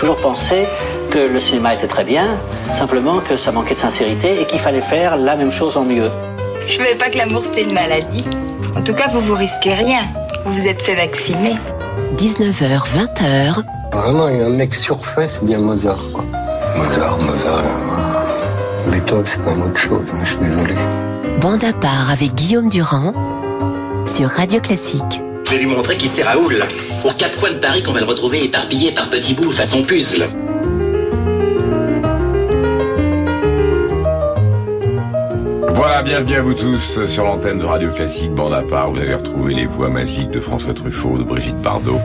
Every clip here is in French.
toujours pensé que le cinéma était très bien, simplement que ça manquait de sincérité et qu'il fallait faire la même chose en mieux. Je ne savais pas que l'amour c'était une maladie. En tout cas, vous vous risquez rien. Vous vous êtes fait vacciner. 19h, 20h. Vraiment, il y a un mec surfait, c'est bien Mozart. Quoi. Mozart, Mozart. Euh, Beethoven, c'est quand même autre chose, hein, je suis désolé. Bande à part avec Guillaume Durand sur Radio Classique. Je vais lui montrer qui c'est Raoul. Aux quatre coins de Paris qu'on va le retrouver éparpillé par petits bouts façon puzzle. Voilà, bienvenue à vous tous sur l'antenne de Radio Classique Bande à part. Vous allez retrouver les voix magiques de François Truffaut, de Brigitte Bardot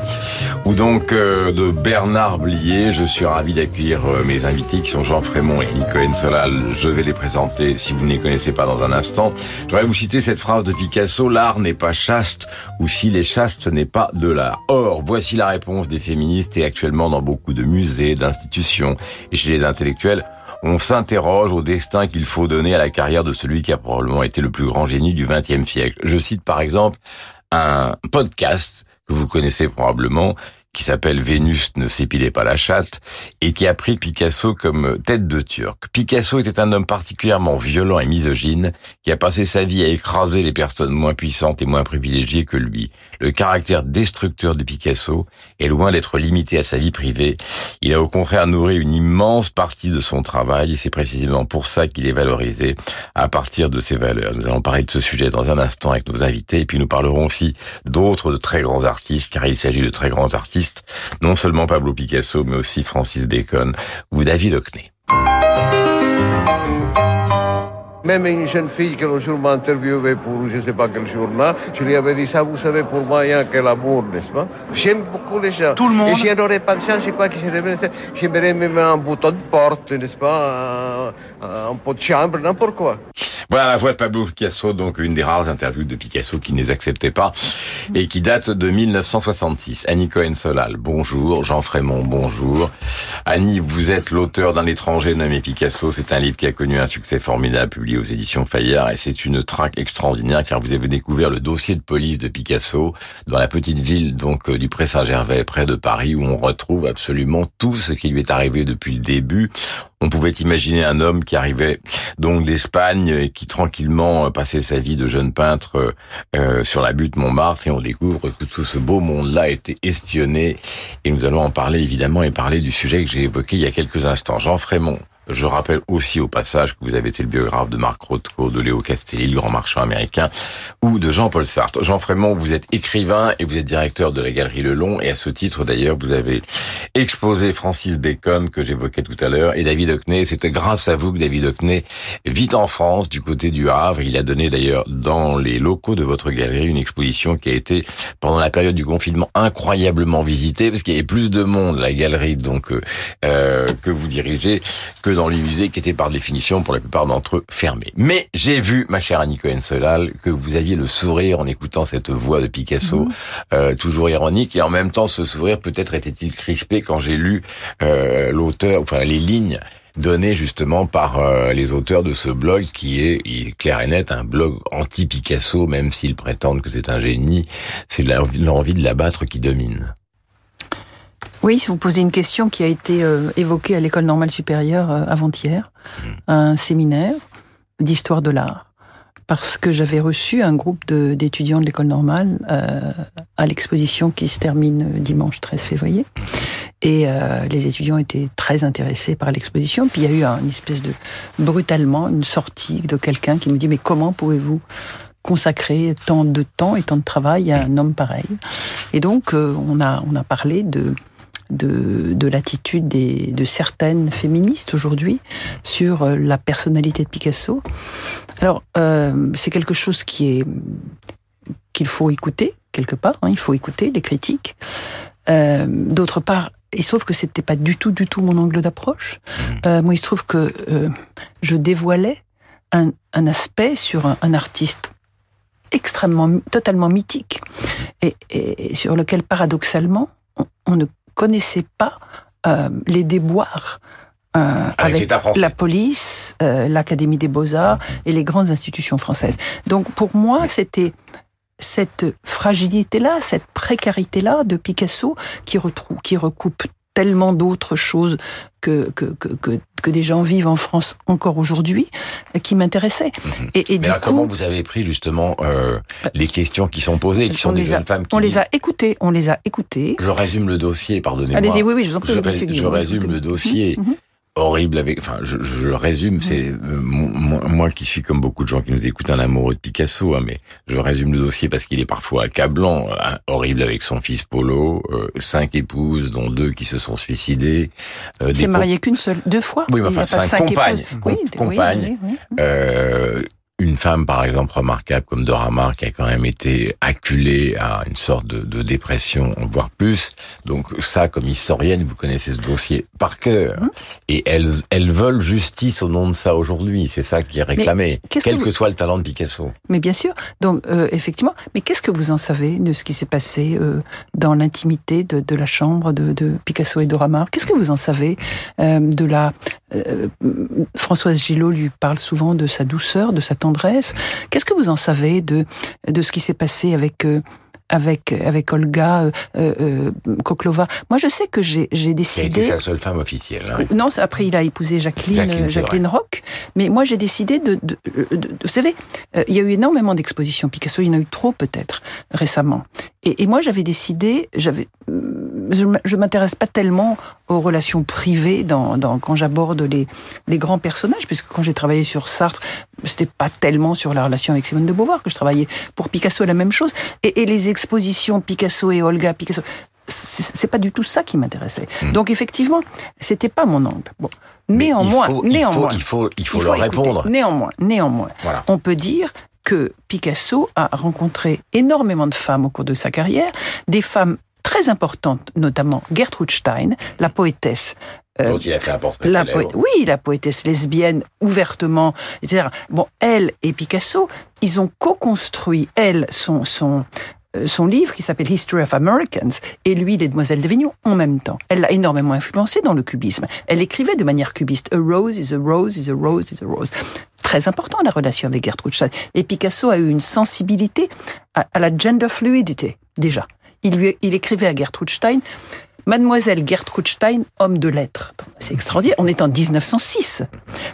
ou donc euh, de Bernard Blier. Je suis ravi d'accueillir euh, mes invités qui sont Jean Frémont et Nico Solal. Je vais les présenter si vous ne les connaissez pas dans un instant. Je vais vous citer cette phrase de Picasso, l'art n'est pas chaste ou s'il est chaste, ce n'est pas de l'art. Or, voici la réponse des féministes et actuellement dans beaucoup de musées, d'institutions et chez les intellectuels on s'interroge au destin qu'il faut donner à la carrière de celui qui a probablement été le plus grand génie du XXe siècle. Je cite par exemple un podcast que vous connaissez probablement, qui s'appelle Vénus ne s'épilait pas la chatte et qui a pris Picasso comme tête de turc. Picasso était un homme particulièrement violent et misogyne qui a passé sa vie à écraser les personnes moins puissantes et moins privilégiées que lui. Le caractère destructeur de Picasso est loin d'être limité à sa vie privée. Il a au contraire nourri une immense partie de son travail et c'est précisément pour ça qu'il est valorisé à partir de ses valeurs. Nous allons parler de ce sujet dans un instant avec nos invités et puis nous parlerons aussi d'autres de très grands artistes car il s'agit de très grands artistes non seulement Pablo Picasso, mais aussi Francis Bacon ou David Hockney. Même une jeune fille que le jour m'a interviewé pour je ne sais pas quel journal, je lui avais dit ça, vous savez, pour moi, il n'y a que l'amour, n'est-ce pas J'aime beaucoup les gens. Tout le monde. Et si je n'aurais pas de chance, je crois que j'aimerais même un bouton de porte, n'est-ce pas un, un pot de chambre, n'importe quoi. Voilà la voix de Pablo Picasso, donc une des rares interviews de Picasso qui ne les acceptait pas et qui date de 1966. Annie Cohen-Solal, bonjour. Jean Frémont, bonjour. Annie, vous êtes l'auteur d'un étranger nommé Picasso. C'est un livre qui a connu un succès formidable, publié aux éditions Fayard, et c'est une traque extraordinaire car vous avez découvert le dossier de police de Picasso dans la petite ville donc euh, du Pré-Saint-Gervais, près de Paris, où on retrouve absolument tout ce qui lui est arrivé depuis le début. On pouvait imaginer un homme qui arrivait donc d'Espagne et qui tranquillement euh, passait sa vie de jeune peintre euh, sur la butte Montmartre et on découvre que tout ce beau monde-là a été espionné et nous allons en parler évidemment et parler du sujet que j'ai évoqué il y a quelques instants. Jean Frémont, je rappelle aussi au passage que vous avez été le biographe de Marc Rothko, de Léo Castelli, le grand marchand américain, ou de Jean-Paul Sartre. Jean Frémont, vous êtes écrivain et vous êtes directeur de la Galerie Le Long, et à ce titre d'ailleurs, vous avez exposé Francis Bacon, que j'évoquais tout à l'heure, et David Hockney. C'était grâce à vous que David Hockney vit en France, du côté du Havre. Il a donné d'ailleurs dans les locaux de votre galerie une exposition qui a été, pendant la période du confinement, incroyablement visitée, parce qu'il y avait plus de monde la galerie donc euh, euh que vous dirigez que dans les musées qui étaient par définition, pour la plupart d'entre eux, fermés. Mais j'ai vu, ma chère Annie Cohen-Solal, que vous aviez le sourire en écoutant cette voix de Picasso, mhm. euh, toujours ironique, et en même temps, ce sourire peut-être était-il crispé quand j'ai lu euh, l'auteur, enfin les lignes données justement par euh, les auteurs de ce blog qui est, il est clair et net, un blog anti-Picasso, même s'ils prétendent que c'est un génie, c'est l'envie de l'abattre qui domine. Oui, si vous posez une question qui a été euh, évoquée à l'école normale supérieure euh, avant-hier, hmm. un séminaire d'histoire de l'art, parce que j'avais reçu un groupe d'étudiants de, l'école normale euh, à l'exposition qui se termine dimanche 13 février. Et les étudiants étaient très intéressés par l'exposition. Puis il y a eu une espèce de brutalement une sortie de quelqu'un qui me dit mais comment pouvez-vous consacrer tant de temps et tant de travail à un homme pareil? Et donc on a on a parlé de de, de l'attitude de certaines féministes aujourd'hui sur euh, la personnalité de Picasso. Alors, euh, c'est quelque chose qui est qu'il faut écouter quelque part. Hein, il faut écouter les critiques. Euh, D'autre part, il se trouve que c'était pas du tout, du tout mon angle d'approche. Mmh. Euh, moi, il se trouve que euh, je dévoilais un, un aspect sur un, un, artiste extrêmement, totalement mythique, et, et, sur lequel, paradoxalement, on, on ne connaissait pas euh, les déboires euh, avec, la police, euh, l'Académie des beaux-arts et les grandes institutions françaises. Donc pour moi, c'était cette fragilité-là, cette précarité-là de Picasso qui retrouve, qui recoupe tellement d'autres choses que, que, que, que, des gens vivent en France encore aujourd'hui euh, qui m'intéressaient. Mhm. Et, du coup, comment vous avez pris justement euh, les questions qui sont posées, qui sont des jeunes femmes qui On les a écoutées, on les a écoutées. Je résume le dossier, pardonnez-moi. Allez-y, oui, oui, je vous en prie. Je, je résume le dossier. Mhm horrible avec. Enfin, je, je résume. C'est euh, moi, qui suis comme beaucoup de gens qui nous écoutent un amoureux de Picasso, hein, mais je résume le dossier parce qu'il est parfois accablant. Hein, horrible avec son fils Polo, euh, cinq épouses, dont deux qui se sont suicidées. Euh, C'est marié qu'une seule, deux fois. Oui, mais enfin cinq, compagnes, oui, compagnes. Oui, euh, une femme, par exemple, remarquable comme Dora Maar, qui a quand même été acculée à une sorte de, de, dépression, voire plus. Donc ça, comme historienne, vous connaissez ce dossier par cœur. Mmh. Et elles, elles veulent justice au nom de ça aujourd'hui. C'est ça qui est réclamé, quel que, soit le talent de Picasso. Mais bien sûr. Donc euh, effectivement. Mais qu'est-ce que vous en savez de ce qui s'est passé euh, dans l'intimité de, de, la chambre de, de Picasso et Dora Maar Qu'est-ce que vous en savez euh, de la euh, Françoise Gillot lui parle souvent de sa douceur, de sa tendresse. Qu'est-ce que vous en savez de, de ce qui s'est passé avec euh, avec avec Olga euh, euh, Koklova? Moi, je sais que j'ai décidé. C'est sa seule femme officielle. Hein. Non, après il a épousé Jacqueline Jacqueline, Rock. Mais moi, j'ai décidé de, de, Vous savez, il y a eu énormément d'expositions Picasso. Il y en a eu trop peut-être récemment. Et, et moi, j'avais décidé. J'avais je m'intéresse pas tellement aux relations privées dans, dans quand j'aborde les, les grands personnages, puisque quand j'ai travaillé sur Sartre, c'était pas tellement sur la relation avec Simone de Beauvoir que je travaillais. Pour Picasso, la même chose. Et, et les expositions Picasso et Olga, Picasso, c'est pas du tout ça qui m'intéressait. Hmm. Donc effectivement, c'était pas mon angle. Bon. Néanmoins, il faut, néanmoins, il faut, il faut, il faut, leur répondre. Néanmoins, néanmoins, voilà. on peut dire que Picasso a rencontré énormément de femmes au cours de sa carrière, des femmes très importante, notamment Gertrude Stein, la poétesse euh, il a fait un portrait la Oui, la poétesse lesbienne, ouvertement, etc. Bon, elle et Picasso, ils ont co-construit, elle, son, son, euh, son livre qui s'appelle History of Americans et lui, Les Demoiselles d'Avignon, en même temps. Elle l'a énormément influencé dans le cubisme. Elle écrivait de manière cubiste. A rose is a rose is a rose is a rose. Très important la relation avec Gertrude Stein. Et Picasso a eu une sensibilité à, à la gender fluidity, déjà il, écrivait à Gertrude Stein Mademoiselle Gertrude Stein, homme de lettres. C'est extraordinaire. On est en 1906.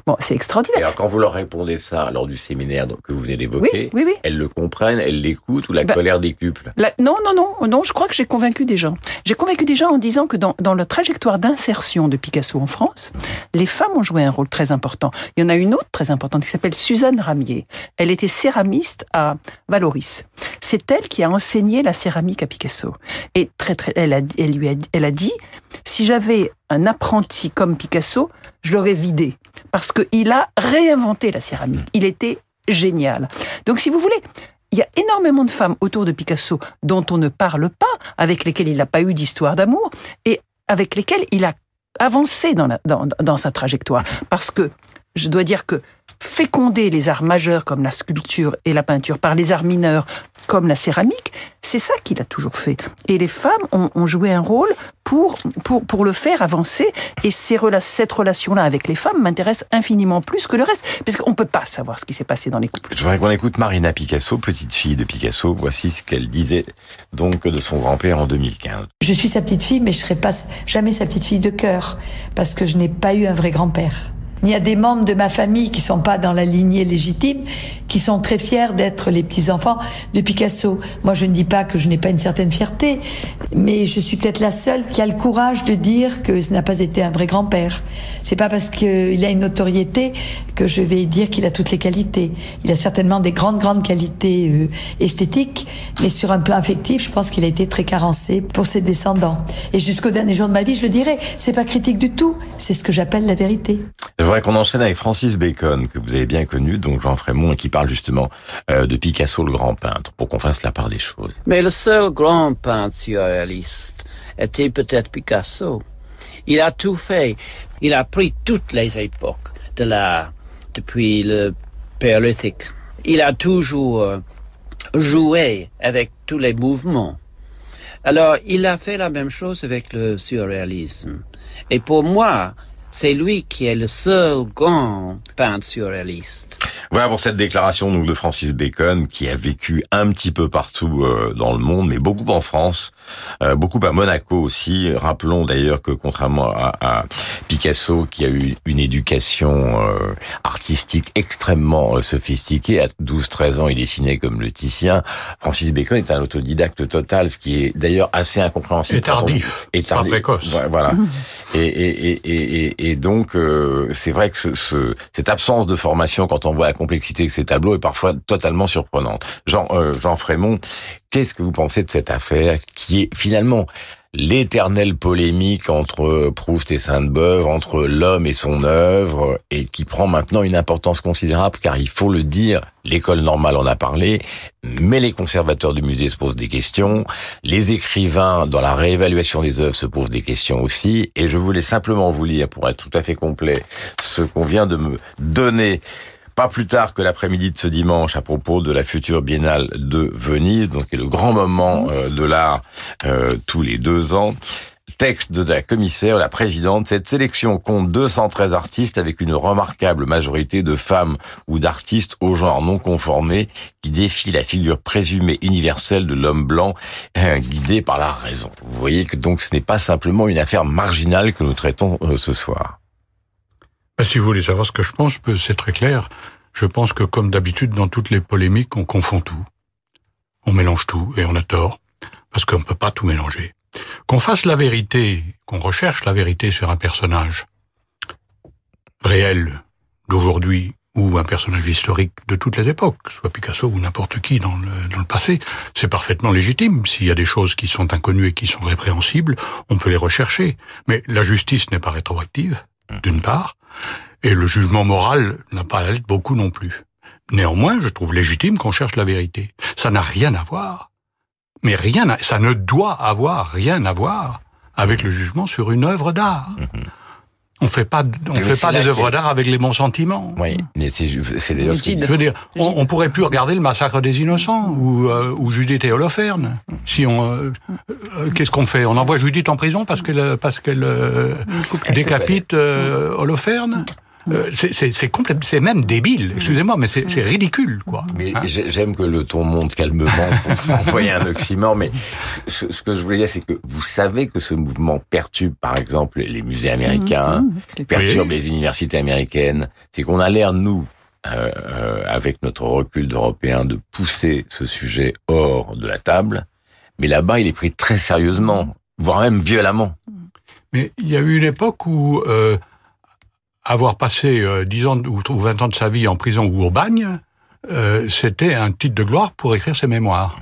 Bon, c'est extraordinaire. Et alors, quand vous leur répondez ça lors du séminaire que vous venez d'évoquer, oui, oui, elles le comprennent, elles l'écoutent ou la bah, colère décuple Non, non, non, non. Je crois que j'ai convaincu des gens. J'ai convaincu des gens en disant que dans, dans la trajectoire d'insertion de Picasso en France, les femmes ont joué un rôle très important. Il y en a une autre très importante qui s'appelle Suzanne Ramier. Elle était céramiste à Valoris. C'est elle qui a enseigné la céramique à Picasso. Et très, très, elle, a, elle lui a, elle a dit, si j'avais un apprenti comme Picasso, je l'aurais vidé. Parce qu'il a réinventé la céramique. Il était génial. Donc si vous voulez, il y a énormément de femmes autour de Picasso dont on ne parle pas, avec lesquelles il n'a pas eu d'histoire d'amour, et avec lesquelles il a avancé dans, dans, dans sa trajectoire. Parce que je dois dire que féconder les arts majeurs comme la sculpture et la peinture par les arts mineurs comme la céramique, c'est ça qu'il a toujours fait. Et les femmes ont, ont, joué un rôle pour, pour, pour le faire avancer. Et ces, cette relation-là avec les femmes m'intéresse infiniment plus que le reste. Parce qu'on ne peut pas savoir ce qui s'est passé dans les couples. Je voudrais qu'on écoute Marina Picasso, petite fille de Picasso. Voici ce qu'elle disait donc de son grand-père en 2015. Je suis sa petite fille, mais je ne serai pas jamais sa petite fille de cœur. Parce que je n'ai pas eu un vrai grand-père. Il y a des membres de ma famille qui sont pas dans la lignée légitime, qui sont très fiers d'être les petits-enfants de Picasso. Moi, je ne dis pas que je n'ai pas une certaine fierté, mais je suis peut-être la seule qui a le courage de dire que ce n'a pas été un vrai grand-père. C'est pas parce qu'il a une notoriété que je vais dire qu'il a toutes les qualités. Il a certainement des grandes, grandes qualités euh, esthétiques, mais sur un plan affectif, je pense qu'il a été très carencé pour ses descendants. Et jusqu'au dernier jour de ma vie, je le dirai, c'est pas critique du tout, c'est ce que j'appelle la vérité voudrais qu'on enchaîne avec Francis Bacon, que vous avez bien connu, donc Jean Frémont, qui parle justement euh, de Picasso, le grand peintre, pour qu'on fasse la part des choses. Mais le seul grand peintre surréaliste était peut-être Picasso. Il a tout fait. Il a pris toutes les époques de l'art, depuis le Paléolithique. Il a toujours euh, joué avec tous les mouvements. Alors, il a fait la même chose avec le surréalisme. Et pour moi, C'est lui qui est le seul grand peintre surréaliste. Voilà pour cette déclaration donc de Francis Bacon qui a vécu un petit peu partout euh, dans le monde, mais beaucoup en France, euh, beaucoup à Monaco aussi. Rappelons d'ailleurs que contrairement à, à, Picasso qui a eu une éducation euh, artistique extrêmement sophistiquée, à 12-13 ans il dessinait comme le Titien, Francis Bacon est un autodidacte total, ce qui est d'ailleurs assez incompréhensible. Et tardif, et tardif. précoce. Voilà. et, et, et, et, et donc c'est vrai que ce, ce, cette absence de formation quand on voit la complexité que ces tableaux est parfois totalement surprenante. Jean, euh, Jean Frémont, qu'est-ce que vous pensez de cette affaire qui est finalement l'éternelle polémique entre Proust et Sainte-Beuve, entre l'homme et son œuvre, et qui prend maintenant une importance considérable, car il faut le dire, l'école normale en a parlé, mais les conservateurs du musée se posent des questions, les écrivains dans la réévaluation des œuvres se posent des questions aussi, et je voulais simplement vous lire, pour être tout à fait complet, ce qu'on vient de me donner pas plus tard que l'après-midi de ce dimanche à propos de la future biennale de Venise, donc est le grand moment euh, de l'art euh, tous les deux ans. Texte de la commissaire, la présidente, cette sélection compte 213 artistes avec une remarquable majorité de femmes ou d'artistes au genre non conformé qui défient la figure présumée universelle de l'homme blanc euh, guidé par la raison. Vous voyez que donc ce n'est pas simplement une affaire marginale que nous traitons euh, ce soir. Ben, si vous voulez savoir ce que je pense, c'est très clair. Je pense que comme d'habitude dans toutes les polémiques, on confond tout. On mélange tout et on a tort, parce qu'on ne peut pas tout mélanger. Qu'on fasse la vérité, qu'on recherche la vérité sur un personnage réel d'aujourd'hui ou un personnage historique de toutes les époques, soit Picasso ou n'importe qui dans le, dans le passé, c'est parfaitement légitime. S'il y a des choses qui sont inconnues et qui sont répréhensibles, on peut les rechercher. Mais la justice n'est pas rétroactive, d'une part, et le jugement moral n'a pas à beaucoup non plus. Néanmoins, je trouve légitime qu'on cherche la vérité. Ça n'a rien à voir. Mais rien, ça ne doit avoir rien à voir avec le jugement sur une œuvre d'art. Mm-hmm. On fait pas, on fait pas des œuvres d'art avec les bons sentiments. Oui, mais c'est, c'est d'ailleurs ce Je veux dire, on, on, pourrait plus regarder le massacre des innocents ou, euh, ou Judith et Holoferne. Si on, euh, euh, qu'est-ce qu'on fait? On envoie Judith en prison parce qu'elle, parce qu'elle euh, décapite euh, Holoferne euh, c'est complètement, c'est même débile. Excusez-moi, mais c'est ridicule, quoi. Mais hein j'aime que le ton monte calmement pour envoyer un oxymore. Mais ce, ce, que je voulais dire, c'est que vous savez que ce mouvement perturbe, par exemple, les musées américains, mmh, perturbe oui. les universités américaines. C'est qu'on a l'air nous. Euh, euh, avec notre recul d'Européens, de pousser ce sujet hors de la table, mais là-bas, il est pris très sérieusement, voire même violemment. Mais il y a eu une époque où euh, avoir passé euh, 10 ans ou 20 ans de sa vie en prison ou au bagne, euh, c'était un titre de gloire pour écrire ses mémoires.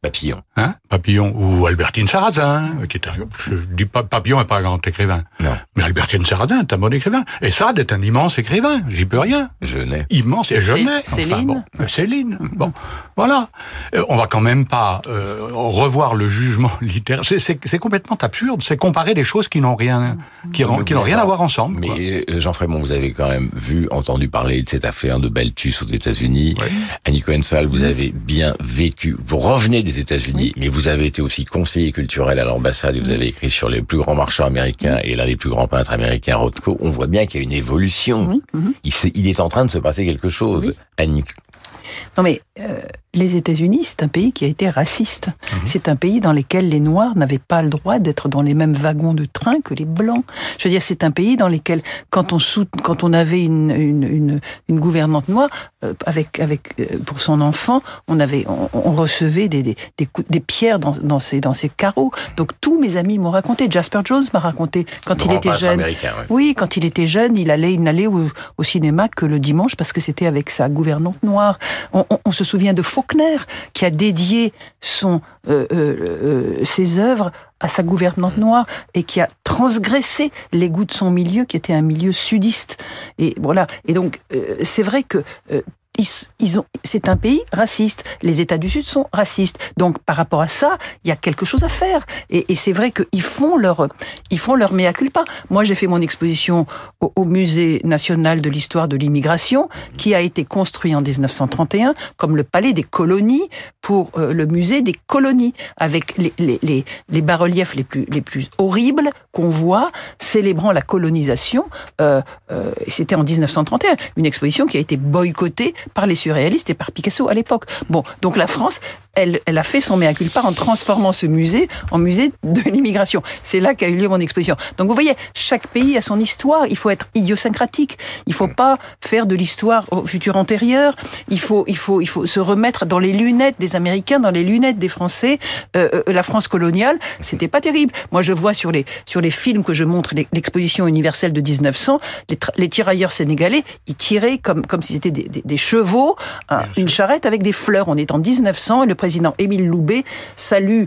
Papillon. Hein? Papillon ou Albertine Sarrazin, qui était, je dis pas Papillon n'est pas un grand écrivain. Non. Mais Albertine Sarrazin est un bon écrivain. Et Sade est un immense écrivain. J'y peux rien. Genet. Immense. Et Genet. Céline. Enfin, bon, Céline. Bon. Voilà. Euh, on va quand même pas euh, revoir le jugement littéraire. C'est complètement absurde. C'est comparer des choses qui n'ont rien, qui n'ont rien à voir ensemble. Mais quoi. Jean Frémont, vous avez quand même vu, entendu parler de cette affaire de Balthus aux États-Unis. Oui. Annie Cohen-Fall, vous avez bien vécu. Vous revenez des États-Unis, mais vous avez été aussi conseiller culturel à l'ambassade et vous avez écrit sur les plus grands marchands américains et l'un des plus grands peintres américains, Rothko. On voit bien qu'il y a une évolution. -hmm. il, est, en train de se passer quelque chose. Annie. Non mais euh, les États-Unis, c'est un pays qui a été raciste. Mmh. C'est un pays dans lequel les Noirs n'avaient pas le droit d'être dans les mêmes wagons de train que les Blancs. Je veux dire, c'est un pays dans lequel, quand on, sout, quand on avait une, une, une, une gouvernante noire, euh, avec, avec, euh, pour son enfant, on, avait, on, on recevait des, des, des, coups, des, pierres dans, dans, ses, dans ses carreaux. Donc tous mes amis m'ont raconté. Jasper Jones m'a raconté quand il était jeune. Ouais. Oui, quand il était jeune, il allait, il n'allait au, au cinéma que le dimanche parce que c'était avec sa gouvernante noire. On, on, on, se souvient de Qui a dédié son, euh, euh, ses œuvres à sa gouvernante noire et qui a transgressé les goûts de son milieu, qui était un milieu sudiste. Et voilà. Et donc, euh, c'est vrai que ils, ont, c'est un pays raciste. Les États du Sud sont racistes. Donc, par rapport à ça, il y a quelque chose à faire. Et, c'est vrai qu'ils font leur, ils font leur mea culpa. Moi, j'ai fait mon exposition au, Musée national de l'histoire de l'immigration, qui a été construit en 1931 comme le palais des colonies pour euh, le musée des colonies, avec les, les, les, les bas-reliefs les plus, les plus horribles qu'on voit célébrant la colonisation. Euh, euh, c'était en 1931, une exposition qui a été boycottée par les surréalistes et par Picasso à l'époque. Bon, donc la France, elle, elle a fait son mea culpa en transformant ce musée en musée de l'immigration. C'est là qu'a eu lieu mon exposition. Donc vous voyez, chaque pays a son histoire. Il faut être idiosyncratique. Il faut pas faire de l'histoire au futur antérieur. Il faut, il faut, il faut se remettre dans les lunettes des Américains, dans les lunettes des Français. Euh, euh la France coloniale, c'était pas terrible. Moi, je vois sur les sur les films que je montre l'exposition universelle de 1900, les, les tirailleurs sénégalais, ils tiraient comme comme si c'était des, des, des, chevaux, une charrette avec des fleurs. On est en 1900 et le président Émile Loubet salue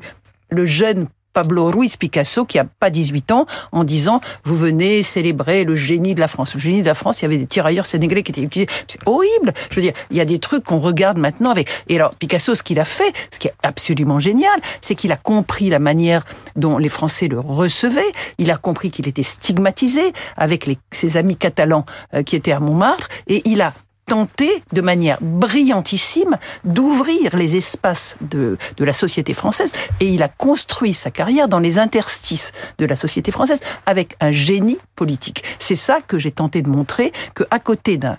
le jeune Pablo Ruiz Picasso, qui a pas 18 ans, en disant vous venez célébrer le génie de la France. Le génie de la France, il y avait des tirailleurs sénégalais qui étaient utilisés. C'est horrible. Je veux dire, il y a des trucs qu'on regarde maintenant avec. Et alors Picasso, ce qu'il a fait, ce qui est absolument génial, c'est qu'il a compris la manière dont les Français le recevaient. Il a compris qu'il était stigmatisé avec ses amis catalans euh, qui étaient à Montmartre, et il a tenté de manière brillantissime d'ouvrir les espaces de, de la société française et il a construit sa carrière dans les interstices de la société française avec un génie politique. C'est ça que j'ai tenté de montrer, que à côté d'un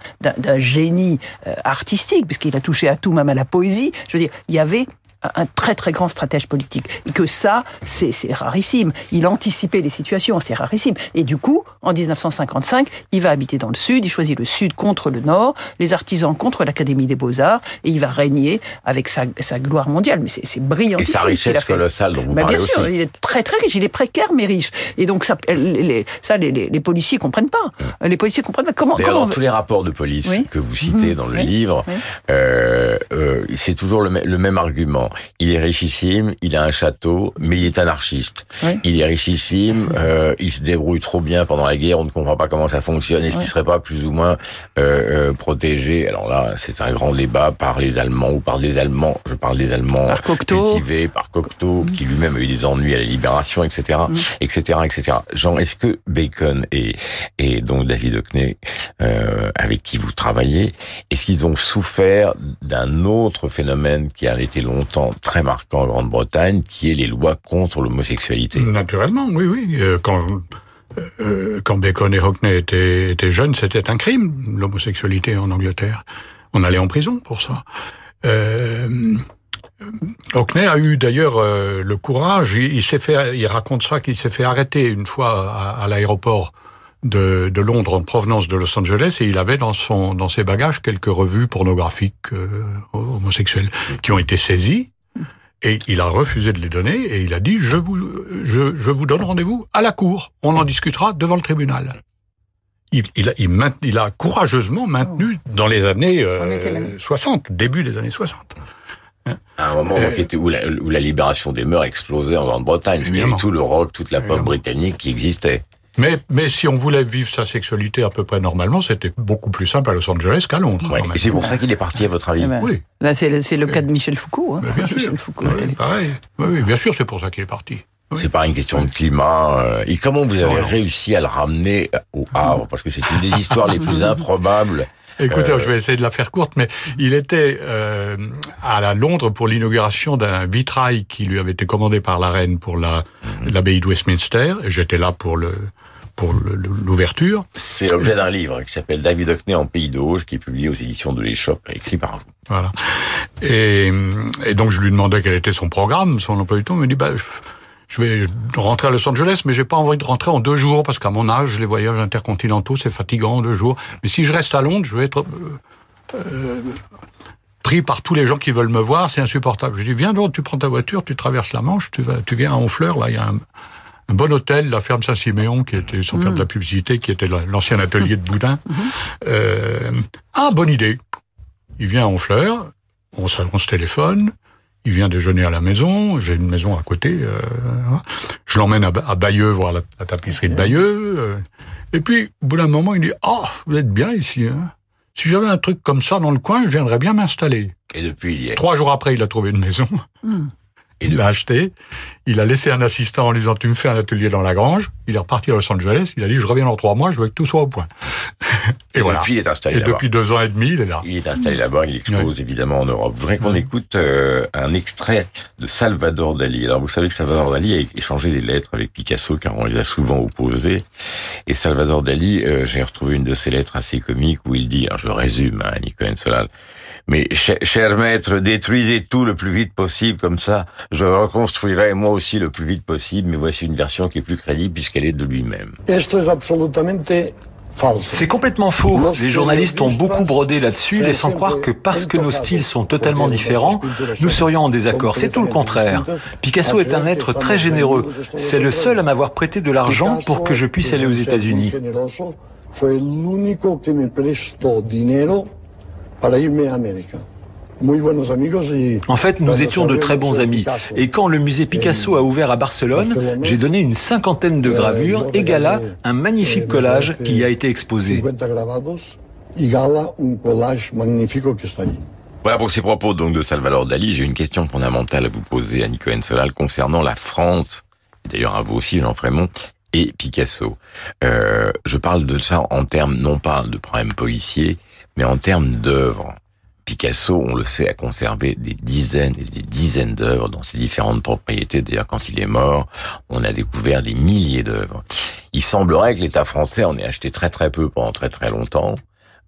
génie euh, artistique, puisqu'il a touché à tout, même à la poésie, je veux dire, il y avait un très très grand stratège politique. Et que ça, c'est rarissime. Il anticipait les situations, c'est rarissime. Et du coup, en 1955, il va habiter dans le Sud, il choisit le Sud contre le Nord, les artisans contre l'Académie des Beaux-Arts, et il va régner avec sa, sa gloire mondiale. Mais c'est brillant. Et sa richesse colossale dont vous bah, parlez bien sûr, il est très très riche, il est précaire mais riche. Et donc ça, les, ça les, les, policiers comprennent pas. Les policiers comprennent pas. Comment, comment dans tous les rapports de police que vous citez mmh. dans le livre, euh, euh, c'est toujours le, le même argument il est richissime, il a un château, mais il est anarchiste. Il est richissime, euh, il se débrouille trop bien pendant la guerre, on ne comprend pas comment ça fonctionne. Est-ce qu'il serait pas plus ou moins euh, euh, protégé? Alors là, c'est un grand débat par les Allemands ou par des Allemands. Je parle des Allemands par cultivés, par Cocteau, mm. qui lui-même a eu des ennuis à la Libération, etc., etc., etc. Jean, est-ce que Bacon et et donc David Hockney, euh, avec qui vous travaillez, est-ce qu'ils ont souffert d'un autre phénomène qui a été longtemps très marquant en Grande-Bretagne, qui est les lois contre l'homosexualité. Naturellement, oui, oui. Euh, quand, euh, quand Bacon et Hockney étaient, jeunes, c'était un crime, l'homosexualité en Angleterre. On allait en prison pour ça. Euh, Hockney a eu d'ailleurs euh, le courage, il, raconte ça, qu'il s'est fait arrêter une fois à l'aéroport de, de, Londres en provenance de Los Angeles et il avait dans son dans ses bagages quelques revues pornographiques euh, homosexuelles qui ont été saisies et il a refusé de les donner et il a dit je vous je, je vous donne rendez-vous à la cour. On en discutera devant le tribunal. Il, il, a, il, il a courageusement maintenu dans les années 60 euh, début des années 60 hein à un moment euh, où, la, où, la, libération des mœurs explosait en Grande-Bretagne, il y avait tout le rock, toute la pop britannique qui existait. Mais, mais si on voulait vivre sa sexualité à peu près normalement, c'était beaucoup plus simple à Los Angeles qu'à Londres. et c'est pour ça qu'il est parti, à votre avis eh ben, Oui. Là, c'est le, cas de Michel Foucault. Hein. bien sûr. Michel Foucault, pareil. Oui, bien sûr, c'est pour ça qu'il est parti. C'est pas une question de climat. Euh, et comment vous avez réussi à le ramener au Havre? Parce que c'est une des histoires les plus improbables Écoutez, euh, je vais essayer de la faire courte, mais il était euh, à Londres pour l'inauguration d'un vitrail qui lui avait été commandé par la reine pour la mhm. l'abbaye de Westminster. J'étais là pour le pour l'ouverture. C'est l'objet d'un livre qui s'appelle David Hockney en Pays d'Auge, qui est publié aux éditions de l'Échoppe, écrit par vous. Voilà. Et, et, donc je lui demandais quel était son programme, son emploi du temps. Il me dit bah je vais rentrer à Los Angeles, mais j'ai pas envie de rentrer en deux jours parce qu'à mon âge, les voyages intercontinentaux, c'est fatigant en deux jours. Mais si je reste à Londres, je vais être euh, euh, pris par tous les gens qui veulent me voir, c'est insupportable. Je dis viens donc, tu prends ta voiture, tu traverses la Manche, tu vas, tu viens à Honfleur, là il y a un, bon hôtel, la ferme Saint-Siméon, qui était, sans faire de la mm. publicité, qui était l'ancien atelier de Boudin. Mm-hmm. Euh, ah, bonne idée. Il vient à Honfleur, on, on se téléphone, il vient déjeuner à la maison, j'ai une maison à côté. Euh, je l'emmène à, Bayeux voir la, tapisserie de Bayeux. Euh, et puis, au bout d'un moment, il dit « Ah, oh, vous êtes bien ici. Hein. si j'avais un truc comme ça dans le coin, je viendrais bien m'installer. Et depuis, il y est. Trois jours après, il a trouvé une maison. Hmm. Il l'a acheté. Il a laissé un assistant en lui disant, tu me fais un atelier dans la grange. Il est reparti à Los Angeles. Il a dit, je reviens dans trois mois, je veux que tout soit au point. Et, voilà. depuis, il est installé Et depuis deux ans et demi, il est là. Il est installé là-bas, il expose évidemment en Europe. Je voudrais qu'on écoute euh, un extrait de Salvador Dali. Alors vous savez que Salvador Dali a échangé des lettres avec Picasso car on les a souvent opposés. Et Salvador Dali, euh, j'ai retrouvé une de ses lettres assez comiques où il dit, alors je résume, hein, Nico Solal, mais cher, cher maître, détruisez tout le plus vite possible, comme ça, je reconstruirai moi aussi le plus vite possible. Mais voici une version qui est plus crédible puisqu'elle est de lui-même. Esto es absolutamente C'est complètement faux. Les journalistes ont beaucoup brodé là-dessus, laissant croire que parce que nos styles sont totalement différents, nous serions en désaccord. C'est tout le contraire. Picasso est un être très généreux. C'est le seul à m'avoir prêté de l'argent pour que je puisse aller aux États-Unis. En fait, nous étions de très bons amis. Et quand le musée Picasso a ouvert à Barcelone, j'ai donné une cinquantaine de gravures et Gala un magnifique collage qui y a été exposé. 50 grabados y Gala un collage magnífico que está allí. Voilà pour ces propos donc de Salvador Dali. J'ai une question fondamentale à vous poser à Nico Solal concernant la France. D'ailleurs, à vous aussi, Jean Frémont et Picasso. Euh, je parle de ça en termes non pas de problème policier, mais en termes d'œuvres. Picasso, on le sait, a conservé des dizaines et des dizaines d'œuvres dans ses différentes propriétés. D'ailleurs, quand il est mort, on a découvert des milliers d'œuvres. Il semblerait que l'État français en ait acheté très très peu pendant très très longtemps.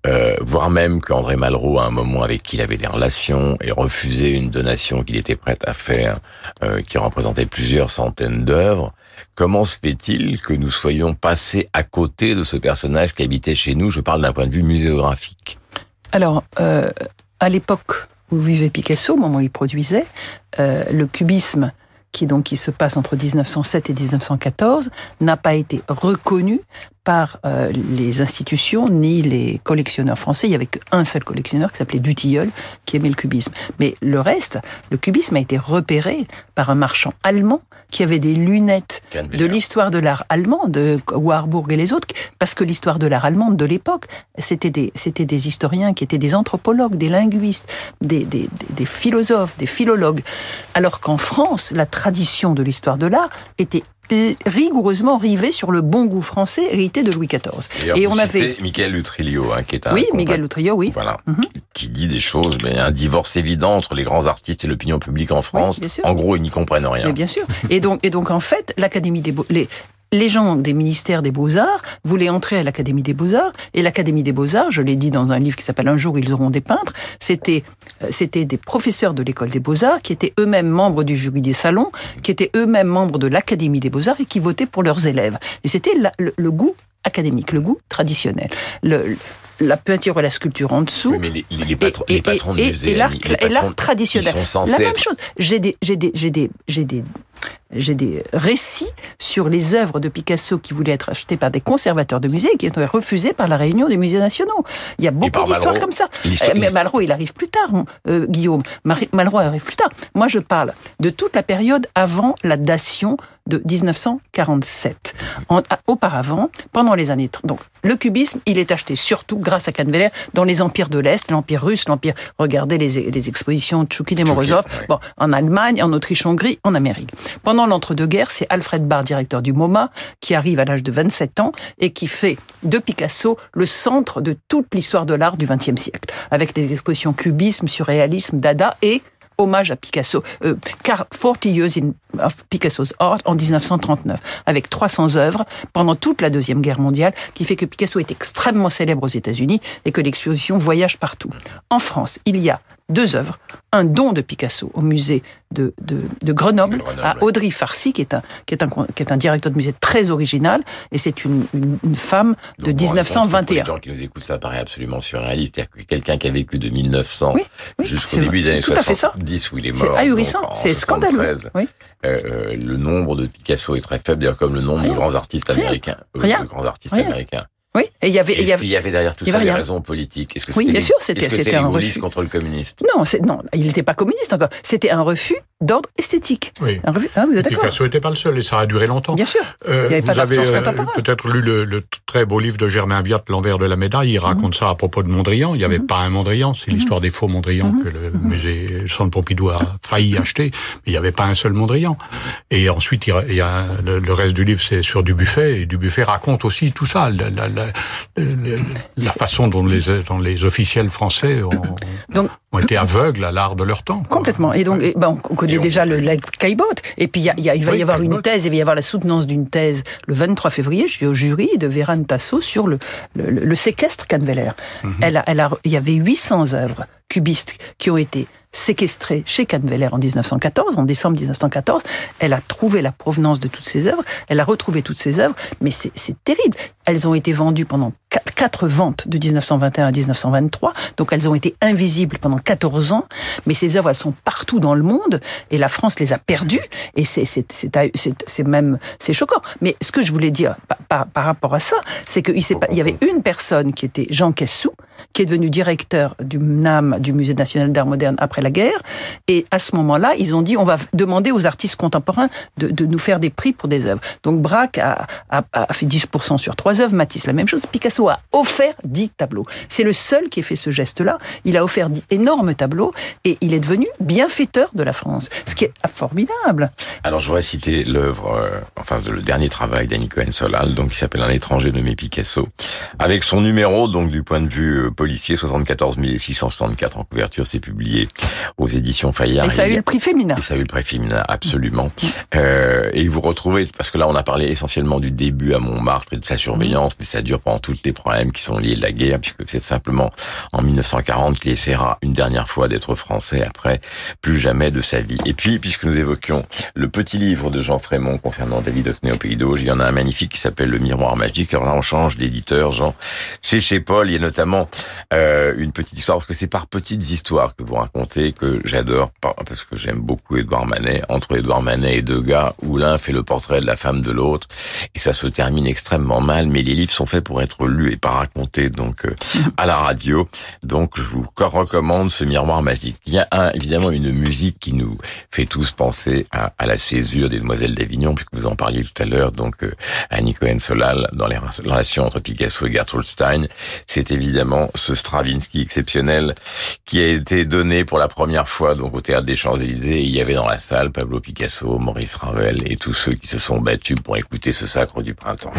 Euh, voire même qu'André Malraux, à un moment avec qui il avait des relations, ait refusé une donation qu'il était prêt à faire, euh, qui représentait plusieurs centaines d'œuvres. Comment se fait-il que nous soyons passés à côté de ce personnage qui habitait chez nous? Je parle d'un point de vue muséographique. Alors, euh, à l'époque où vivait Picasso, au moment où il produisait, euh, le cubisme qui donc qui se passe entre 1907 et 1914 n'a pas été reconnu par euh, les institutions ni les collectionneurs français. Il y avait qu'un seul collectionneur qui s'appelait Dutilleul qui aimait le cubisme. Mais le reste, le cubisme a été repéré par un marchand allemand qui avait des lunettes de l'histoire de l'art allemand, de Warburg et les autres, parce que l'histoire de l'art allemande de l'époque, c'était des, c'était des historiens qui étaient des anthropologues, des linguistes, des, des, des philosophes, des philologues. Alors qu'en France, la tradition de l'histoire de l'art était rigoureusement rivé sur le bon goût français hérité de Louis XIV. Et on avait Michael Lutrilio, hein, qui est un oui, Miguel Lutrillo, oui, voilà, mm -hmm. qui dit des choses, mais un divorce évident entre les grands artistes et l'opinion publique en France. Oui, en gros, ils n'y comprennent rien. Mais bien sûr. et donc, et donc en fait, l'Académie des Beaux, les les gens des ministères des Beaux-Arts voulaient entrer à l'Académie des Beaux-Arts, et l'Académie des Beaux-Arts, je l'ai dit dans un livre qui s'appelle Un jour ils auront des peintres, c'était c'était des professeurs de l'école des Beaux-Arts qui étaient eux-mêmes membres du jury des salons, qui étaient eux-mêmes membres de l'Académie des Beaux-Arts et qui votaient pour leurs élèves. Et c'était le, le, goût académique, le goût traditionnel. Le, la peinture et la sculpture en dessous. Oui, mais les, les, patrons, et, les patrons et, de musée, et l'art traditionnel. Ils sont la même être... chose. J'ai des, j'ai des, j'ai des, j'ai des, j'ai des récits sur les œuvres de Picasso qui voulaient être achetées par des conservateurs de musées et qui été refusées par la réunion des musées nationaux. Il y a beaucoup d'histoires comme ça. Mais Malraux, il arrive plus tard, euh, Guillaume. Malraux arrive plus tard. Moi, je parle de toute la période avant la dation de 1947. En, auparavant, pendant les années... Donc, le cubisme, il est acheté surtout, grâce à Canveller, dans les empires de l'Est, l'empire russe, l'empire... Regardez les, les expositions de et Morozov, ouais. bon, en Allemagne, en Autriche, Hongrie, en Amérique. Pendant l'entre-deux-guerres, c'est Alfred Barr, directeur du MoMA, qui arrive à l'âge de 27 ans et qui fait de Picasso le centre de toute l'histoire de l'art du XXe siècle, avec les expositions cubisme, surréalisme, dada et hommage à Picasso, euh, car 40 Years in, of Picasso's Art en 1939, avec 300 œuvres pendant toute la Deuxième Guerre mondiale, qui fait que Picasso est extrêmement célèbre aux États-Unis et que l'exposition voyage partout. En France, il y a deux œuvres, un don de Picasso au musée de, de, de Grenoble, Grenoble, à Audrey Farcy, qui est, un, qui, est un, qui est un directeur de musée très original, et c'est une, une, une, femme de Donc, 1921. Pour les gens qui nous écoutent, ça paraît absolument surréaliste. C'est-à-dire que quelqu'un qui a vécu de 1900 oui, oui, jusqu'au début des années tout à fait ça. 70, où il est C'est mort. ahurissant, donc en c'est scandaleux. 73, Oui. euh, le nombre de Picasso est très faible, d'ailleurs comme le nombre Rien. de grands artistes Rien. américains. euh, Rien. de grands artistes Rien. américains. Oui, et il y avait. Est-ce y avait- qu'il y avait derrière tout y ça avait des rien. raisons politiques? Est-ce que Oui, c'était bien sûr, c'était- c'était un refus. contre le communiste? Non, c'est non, il n'était pas communiste encore. C'était un refus d'ordre esthétique. Oui. Un refus. Ah, vous êtes d'accord Picasso n'était pas le seul et ça a duré longtemps. Bien sûr. Euh, Il n'y avait pas vous avez euh, peut-être lu le, le très beau livre de Germain Viat, L'envers de la médaille. Il raconte ça à propos de Mondrian. Il n'y avait pas un Mondrian, c'est l'histoire des faux Mondrian que le musée Centre Pompidou a failli acheter. Mais il n'y avait pas un seul Mondrian. Et ensuite, il y a- y le, le reste du livre, c'est sur Dubuffet. Et Dubuffet raconte aussi tout ça, la, la, la, la- la façon dont les, dont les officiels français ont, Donc, ont été aveugles à l'art de leur temps. quoi. Complètement. Et donc, ben, on on connaît déjà le leg Caillebotte. Et puis, il y a- il y a- il va Oui, y avoir une thèse, il va y avoir la soutenance d'une thèse le 23 février. Je suis au jury de Vérane Tasso sur le, le, le séquestre Canveller. Mhm. Elle a, elle a, il y avait 800 œuvres cubistes qui ont été séquestrées chez Canveller en 1914, en décembre 1914. Elle a trouvé la provenance de toutes ces œuvres. Elle a retrouvé toutes ces œuvres. Mais c'est terrible. Elles ont été vendues pendant quatre, quatre ventes de 1921 à 1923. Donc, elles ont été invisibles pendant 14 ans. Mais ces œuvres, elles sont partout dans le monde. Et la France les a perdues. Et c'est même, c'est choquant. Mais ce que je voulais dire par, par- rapport à ça, c'est qu'il il y avait une personne qui était Jean Kessou, qui est devenu directeur du MNAM, du Musée national d'art moderne après la guerre. Et à ce moment-là, ils ont dit, on va demander aux artistes contemporains de, de nous faire des prix pour des œuvres. Donc Braque a, a- a fait 10% sur trois œuvres, Matisse la même chose. Picasso a offert 10 tableaux. C'est le seul qui ait fait ce geste-là. Il a offert 10 énormes tableaux et il est devenu bienfaiteur de la France. Ce qui est formidable. Alors je voudrais citer l'œuvre, euh, enfin le dernier travail d'Annie Cohen-Solal, donc qui s'appelle Un étranger nommé Picasso, avec son numéro, donc du point de vue euh, policier, 74 664 en couverture, c'est publié aux éditions Fayard. Et ça a eu le prix féminin. Et ça a eu le prix féminin, absolument. Euh, et vous retrouvez, parce que là on a parlé essentiellement du début à Montmartre et de sa surveillance, mais ça dure pendant tous les problèmes qui sont liés à la guerre, puisque c'est simplement en 1940 qu'il essaiera une dernière fois d'être français, après plus jamais de sa vie. Et puis, puisque nous évoquions le petit livre de Jean Frémont concernant David Hockney au Pays d'Auge, il y en a un magnifique qui s'appelle Le Miroir Magique. Alors là, on change d'éditeur, Jean. C'est chez Paul. Il y a notamment euh, une petite histoire, parce que c'est par petites histoires que vous racontez que j'adore, par- parce que j'aime beaucoup Édouard Manet. Entre Édouard Manet et deux gars, où l'un fait le portrait de la femme de l'autre, et ça se termine extrêmement mal, mais les livres sont faits pour être lus et pas racontés, donc euh, à la radio. Donc je vous recommande ce miroir magique. Il y a un, évidemment une musique qui nous fait tous penser à, à la césure des Demoiselles d'Avignon, puisque vous en parliez tout à l'heure, donc euh, Annie Cohen-Solal, dans les relations entre Picasso et Gertrude Stein. C'est évidemment ce Stravinsky exceptionnel qui a été donné pour la première fois donc au Théâtre des Champs-Élysées. Il y avait dans la salle Pablo Picasso, Maurice Ravel et tous ceux qui se sont battus pour écouter ce sacre du printemps.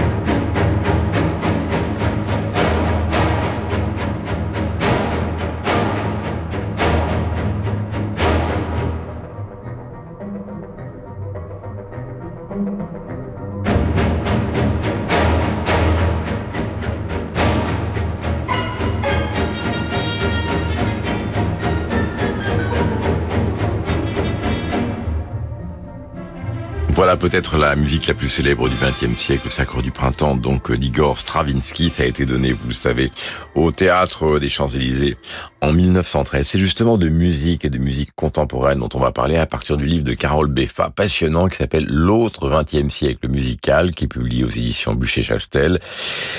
Peut-être la musique la plus célèbre du XXe siècle, le Sacre du Printemps, donc euh, d'Igor Stravinsky. Ça a été donné, vous le savez, au Théâtre des Champs-Élysées en 1913. C'est justement de musique et de musique contemporaine dont on va parler à partir du livre de Carole Beffa, passionnant, qui s'appelle L'autre XXe siècle musical, qui est publié aux éditions Bûcher-Chastel.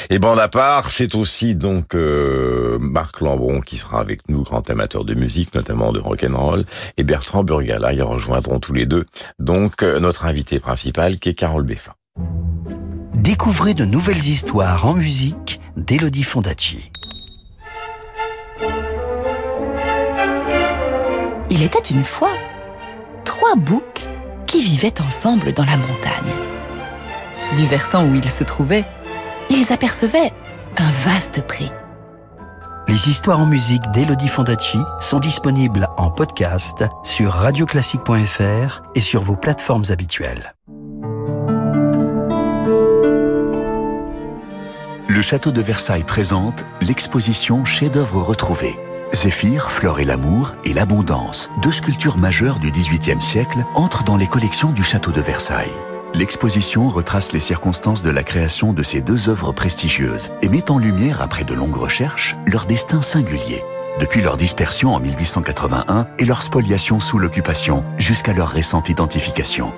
Et bande à part, c'est aussi donc euh, Marc Lambron qui sera avec nous, grand amateur de musique, notamment de rock'n'roll, et Bertrand Burgala. Ils rejoindront tous les deux donc euh, notre invité principal qui est Carole Beffa. Découvrez de nouvelles histoires en musique d'Elodie Fondacci. Il était une fois trois boucs qui vivaient ensemble dans la montagne. Du versant où ils se trouvaient, ils apercevaient un vaste pré. Les histoires en musique d'Elodie Fondacci sont disponibles en podcast sur radioclassique.fr et sur vos plateformes habituelles. Le château de Versailles présente l'exposition Chefs-d'œuvre retrouvés. Zéphyr, Fleur et l'amour et l'abondance, deux sculptures majeures du XVIIIe siècle, entrent dans les collections du château de Versailles. L'exposition retrace les circonstances de la création de ces deux œuvres prestigieuses et met en lumière, après de longues recherches, leur destin singulier. Depuis leur dispersion en 1881 et leur spoliation sous l'occupation jusqu'à leur récente identification.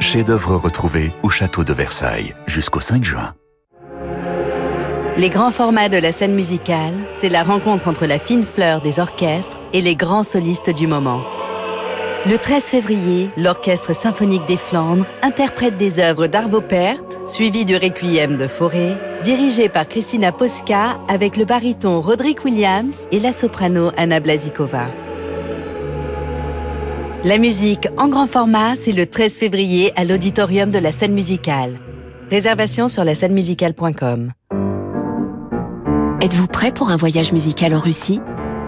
Chef-d'œuvre retrouvé au château de Versailles jusqu'au 5 juin. Les grands formats de la scène musicale, c'est la rencontre entre la fine fleur des orchestres et les grands solistes du moment. Le 13 février, l'Orchestre symphonique des Flandres interprète des œuvres d'Arvo Pärt, suivi du Requiem de Fauré, dirigé par Christina Posca avec le baryton Roderick Williams et la soprano Anna Blazikova. La musique en grand format, c'est le 13 février à l'auditorium de la scène musicale. Réservation sur la scène-musicale.com. Êtes-vous prêt pour un voyage musical en Russie?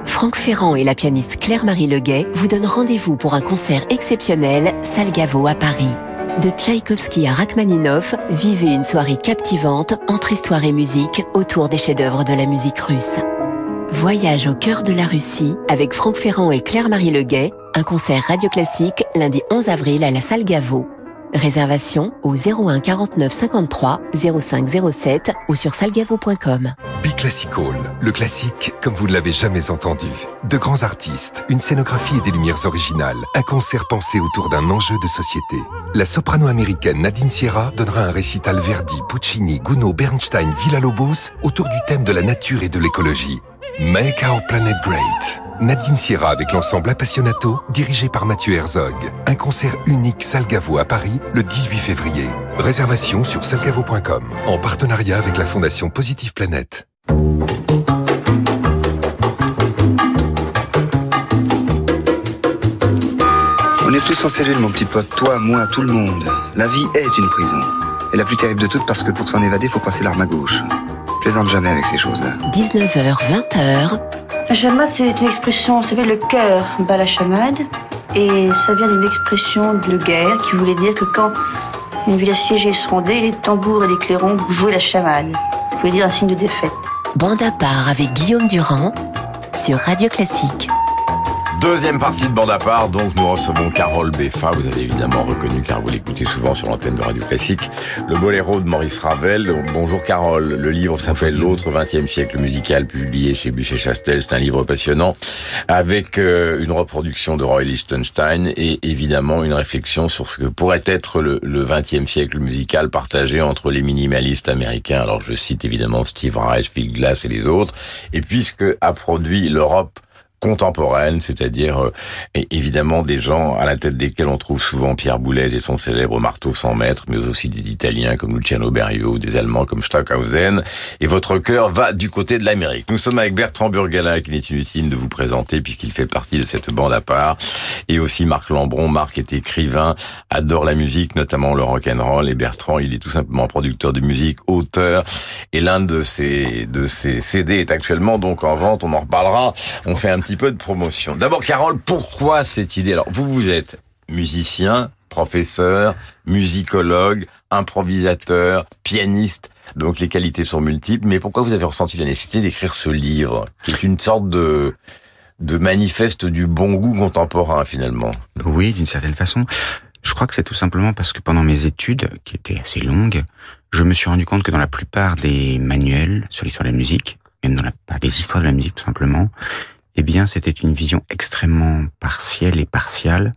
Franck Ferrand et la pianiste Claire-Marie Leguet vous donnent rendez-vous pour un concert exceptionnel Salgavo à Paris. De Tchaïkovski à Rachmaninoff, vivez une soirée captivante entre histoire et musique autour des chefs-d'œuvre de la musique russe. Voyage au cœur de la Russie avec Franck Ferrand et Claire-Marie Leguet, un concert radio classique lundi 11 avril à la salle Gaveau. Réservation au 01 49 53 05 07 ou sur salgavo.com. Biclassical, le classique comme vous ne l'avez jamais entendu. De grands artistes, une scénographie et des lumières originales, un concert pensé autour d'un enjeu de société. La soprano américaine Nadine Sierra donnera un récital Verdi, Puccini, Gounod, Bernstein, Villa-Lobos autour du thème de la nature et de l'écologie. Make Our Planet Great. Nadine Sierra avec l'ensemble Appassionato, dirigé par Mathieu Herzog. Un concert unique Salgavo à Paris le 18 février. Réservation sur salgavo.com, en partenariat avec la Fondation Positive Planète. On est tous en cellule, mon petit pote. Toi, moi, tout le monde. La vie est une prison. Et la plus terrible de toutes parce que pour s'en évader, faut passer l'arme à gauche. Plaisante jamais avec ces choses-là. 19h, 20h. La chamade, c'est une expression, ça s'appelle le cœur bat la chamade. Et ça vient d'une expression de guerre qui voulait dire que quand une ville assiégée se rendait, les tambours et les clairons jouaient la chamade. Ça voulait dire un signe de défaite. Bande à part avec Guillaume Durand sur Radio Classique. Deuxième partie de bande à part, donc nous recevons Carole Beffa, vous avez évidemment reconnu car vous l'écoutez souvent sur l'antenne de Radio Classique, le boléro de Maurice Ravel. Bonjour Carole, le livre s'appelle L'autre 20e siècle musical, publié chez Buchet-Chastel, c'est un livre passionnant, avec euh, une reproduction de Roy Lichtenstein et évidemment une réflexion sur ce que pourrait être le, le 20e siècle musical partagé entre les minimalistes américains, alors je cite évidemment Steve Reich, Phil Glass et les autres, et puisque a produit l'Europe contemporaine, c'est-à-dire euh, évidemment des gens à la tête desquels on trouve souvent Pierre Boulez et son célèbre marteau sans mètres, mais aussi des Italiens comme Luciano Berio, des Allemands comme Stockhausen. Et votre cœur va du côté de l'Amérique. Nous sommes avec Bertrand Burgala, qu'il est inutile de vous présenter puisqu'il fait partie de cette bande à part, et aussi Marc Lambron. Marc est écrivain, adore la musique, notamment le rock and roll. Et Bertrand, il est tout simplement producteur de musique, auteur, et l'un de ses de ses CD est actuellement donc en vente. On en reparlera. On fait un petit peu de promotion. D'abord, Carole, pourquoi cette idée? Alors, vous, vous êtes musicien, professeur, musicologue, improvisateur, pianiste, donc les qualités sont multiples, mais pourquoi vous avez ressenti la nécessité d'écrire ce livre, qui est une sorte de de manifeste du bon goût contemporain finalement? Oui, d'une certaine façon. Je crois que c'est tout simplement parce que pendant mes études, qui étaient assez longues, je me suis rendu compte que dans la plupart des manuels sur l'histoire de la musique, même dans la plupart des histoires de la musique tout simplement, eh bien, c'était une vision extrêmement partielle et partiale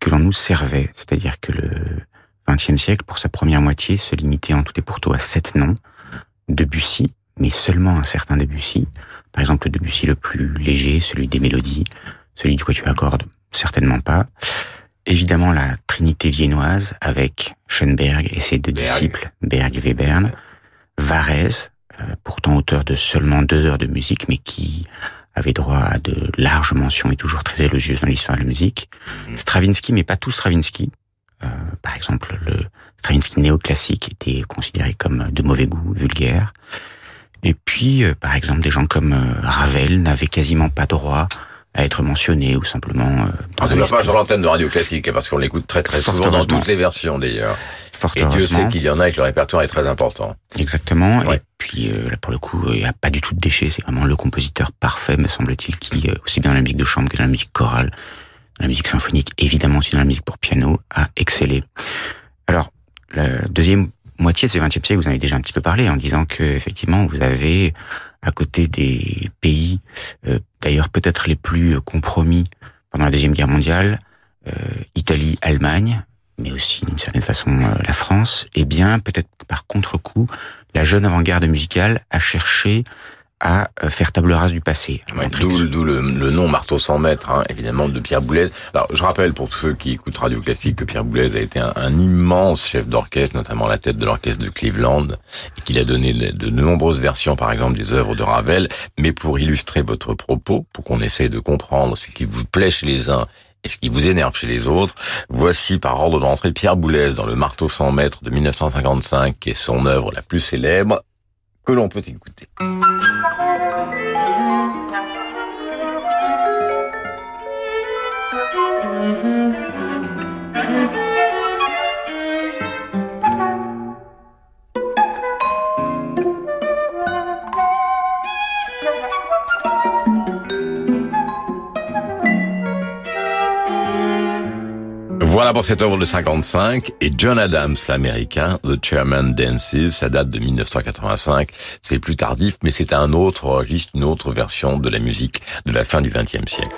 que l'on nous servait. C'est-à-dire que le XXe siècle, pour sa première moitié, se limitait en tout et pour tout à sept noms. Debussy, mais seulement un certain Debussy. Par exemple, le Debussy le plus léger, celui des mélodies, celui du quatuor à cordes, certainement pas. Évidemment, la trinité viennoise avec Schoenberg et ses deux disciples, Berg et Webern. Varese, euh, pourtant auteur de seulement deux heures de musique, mais qui avait droit à de larges mentions et toujours très élogieuses dans l'histoire de la musique. Stravinsky, mais pas tout Stravinsky. Euh, par exemple, le Stravinsky néoclassique était considéré comme de mauvais goût, vulgaire. Et puis, euh, par exemple, des gens comme euh, Ravel n'avaient quasiment pas droit à être mentionnés ou simplement... Euh, dans On ne pas sur l'antenne de Radio Classique, parce qu'on l'écoute très très souvent dans toutes les versions d'ailleurs. Et Dieu sait qu'il y en a et que le répertoire est très important. Exactement. Et puis euh, là, pour le coup, il n'y a pas du tout de déchets. C'est vraiment le compositeur parfait, me semble-t-il, qui, euh, aussi bien dans la musique de chambre que dans la musique chorale, dans la musique symphonique, évidemment aussi dans la musique pour piano, a excellé. Alors, la deuxième moitié de ce XXe siècle, vous en avez déjà un petit peu parlé, en disant que effectivement, vous avez à côté des pays, euh, d'ailleurs peut-être les plus compromis pendant la deuxième guerre mondiale, euh, Italie, Allemagne, mais aussi d'une certaine façon euh, la France, et bien peut-être par contre-coup la jeune avant-garde musicale a cherché à euh, faire table rase du passé. D'où le, le, nom Marteau sans mètres, hein, évidemment, de Pierre Boulez. Alors, je rappelle pour tous ceux qui écoutent Radio Classique que Pierre Boulez a été un, un immense chef d'orchestre, notamment la tête de l'orchestre de Cleveland, et qu'il a donné de nombreuses versions, par exemple, des œuvres de Ravel. Mais pour illustrer votre propos, pour qu'on essaye de comprendre ce qui vous plaît chez les uns et ce qui vous énerve chez les autres, voici par ordre d'entrée Pierre Boulez dans Le Marteau sans mètres de 1955, qui est son œuvre la plus célèbre, que l'on peut écouter. Voilà pour cette œuvre de 55. Et John Adams, l'américain, The Chairman Dances, ça date de 1985. C'est plus tardif, mais c'est un autre registre, une autre version de la musique de la fin du XXe siècle.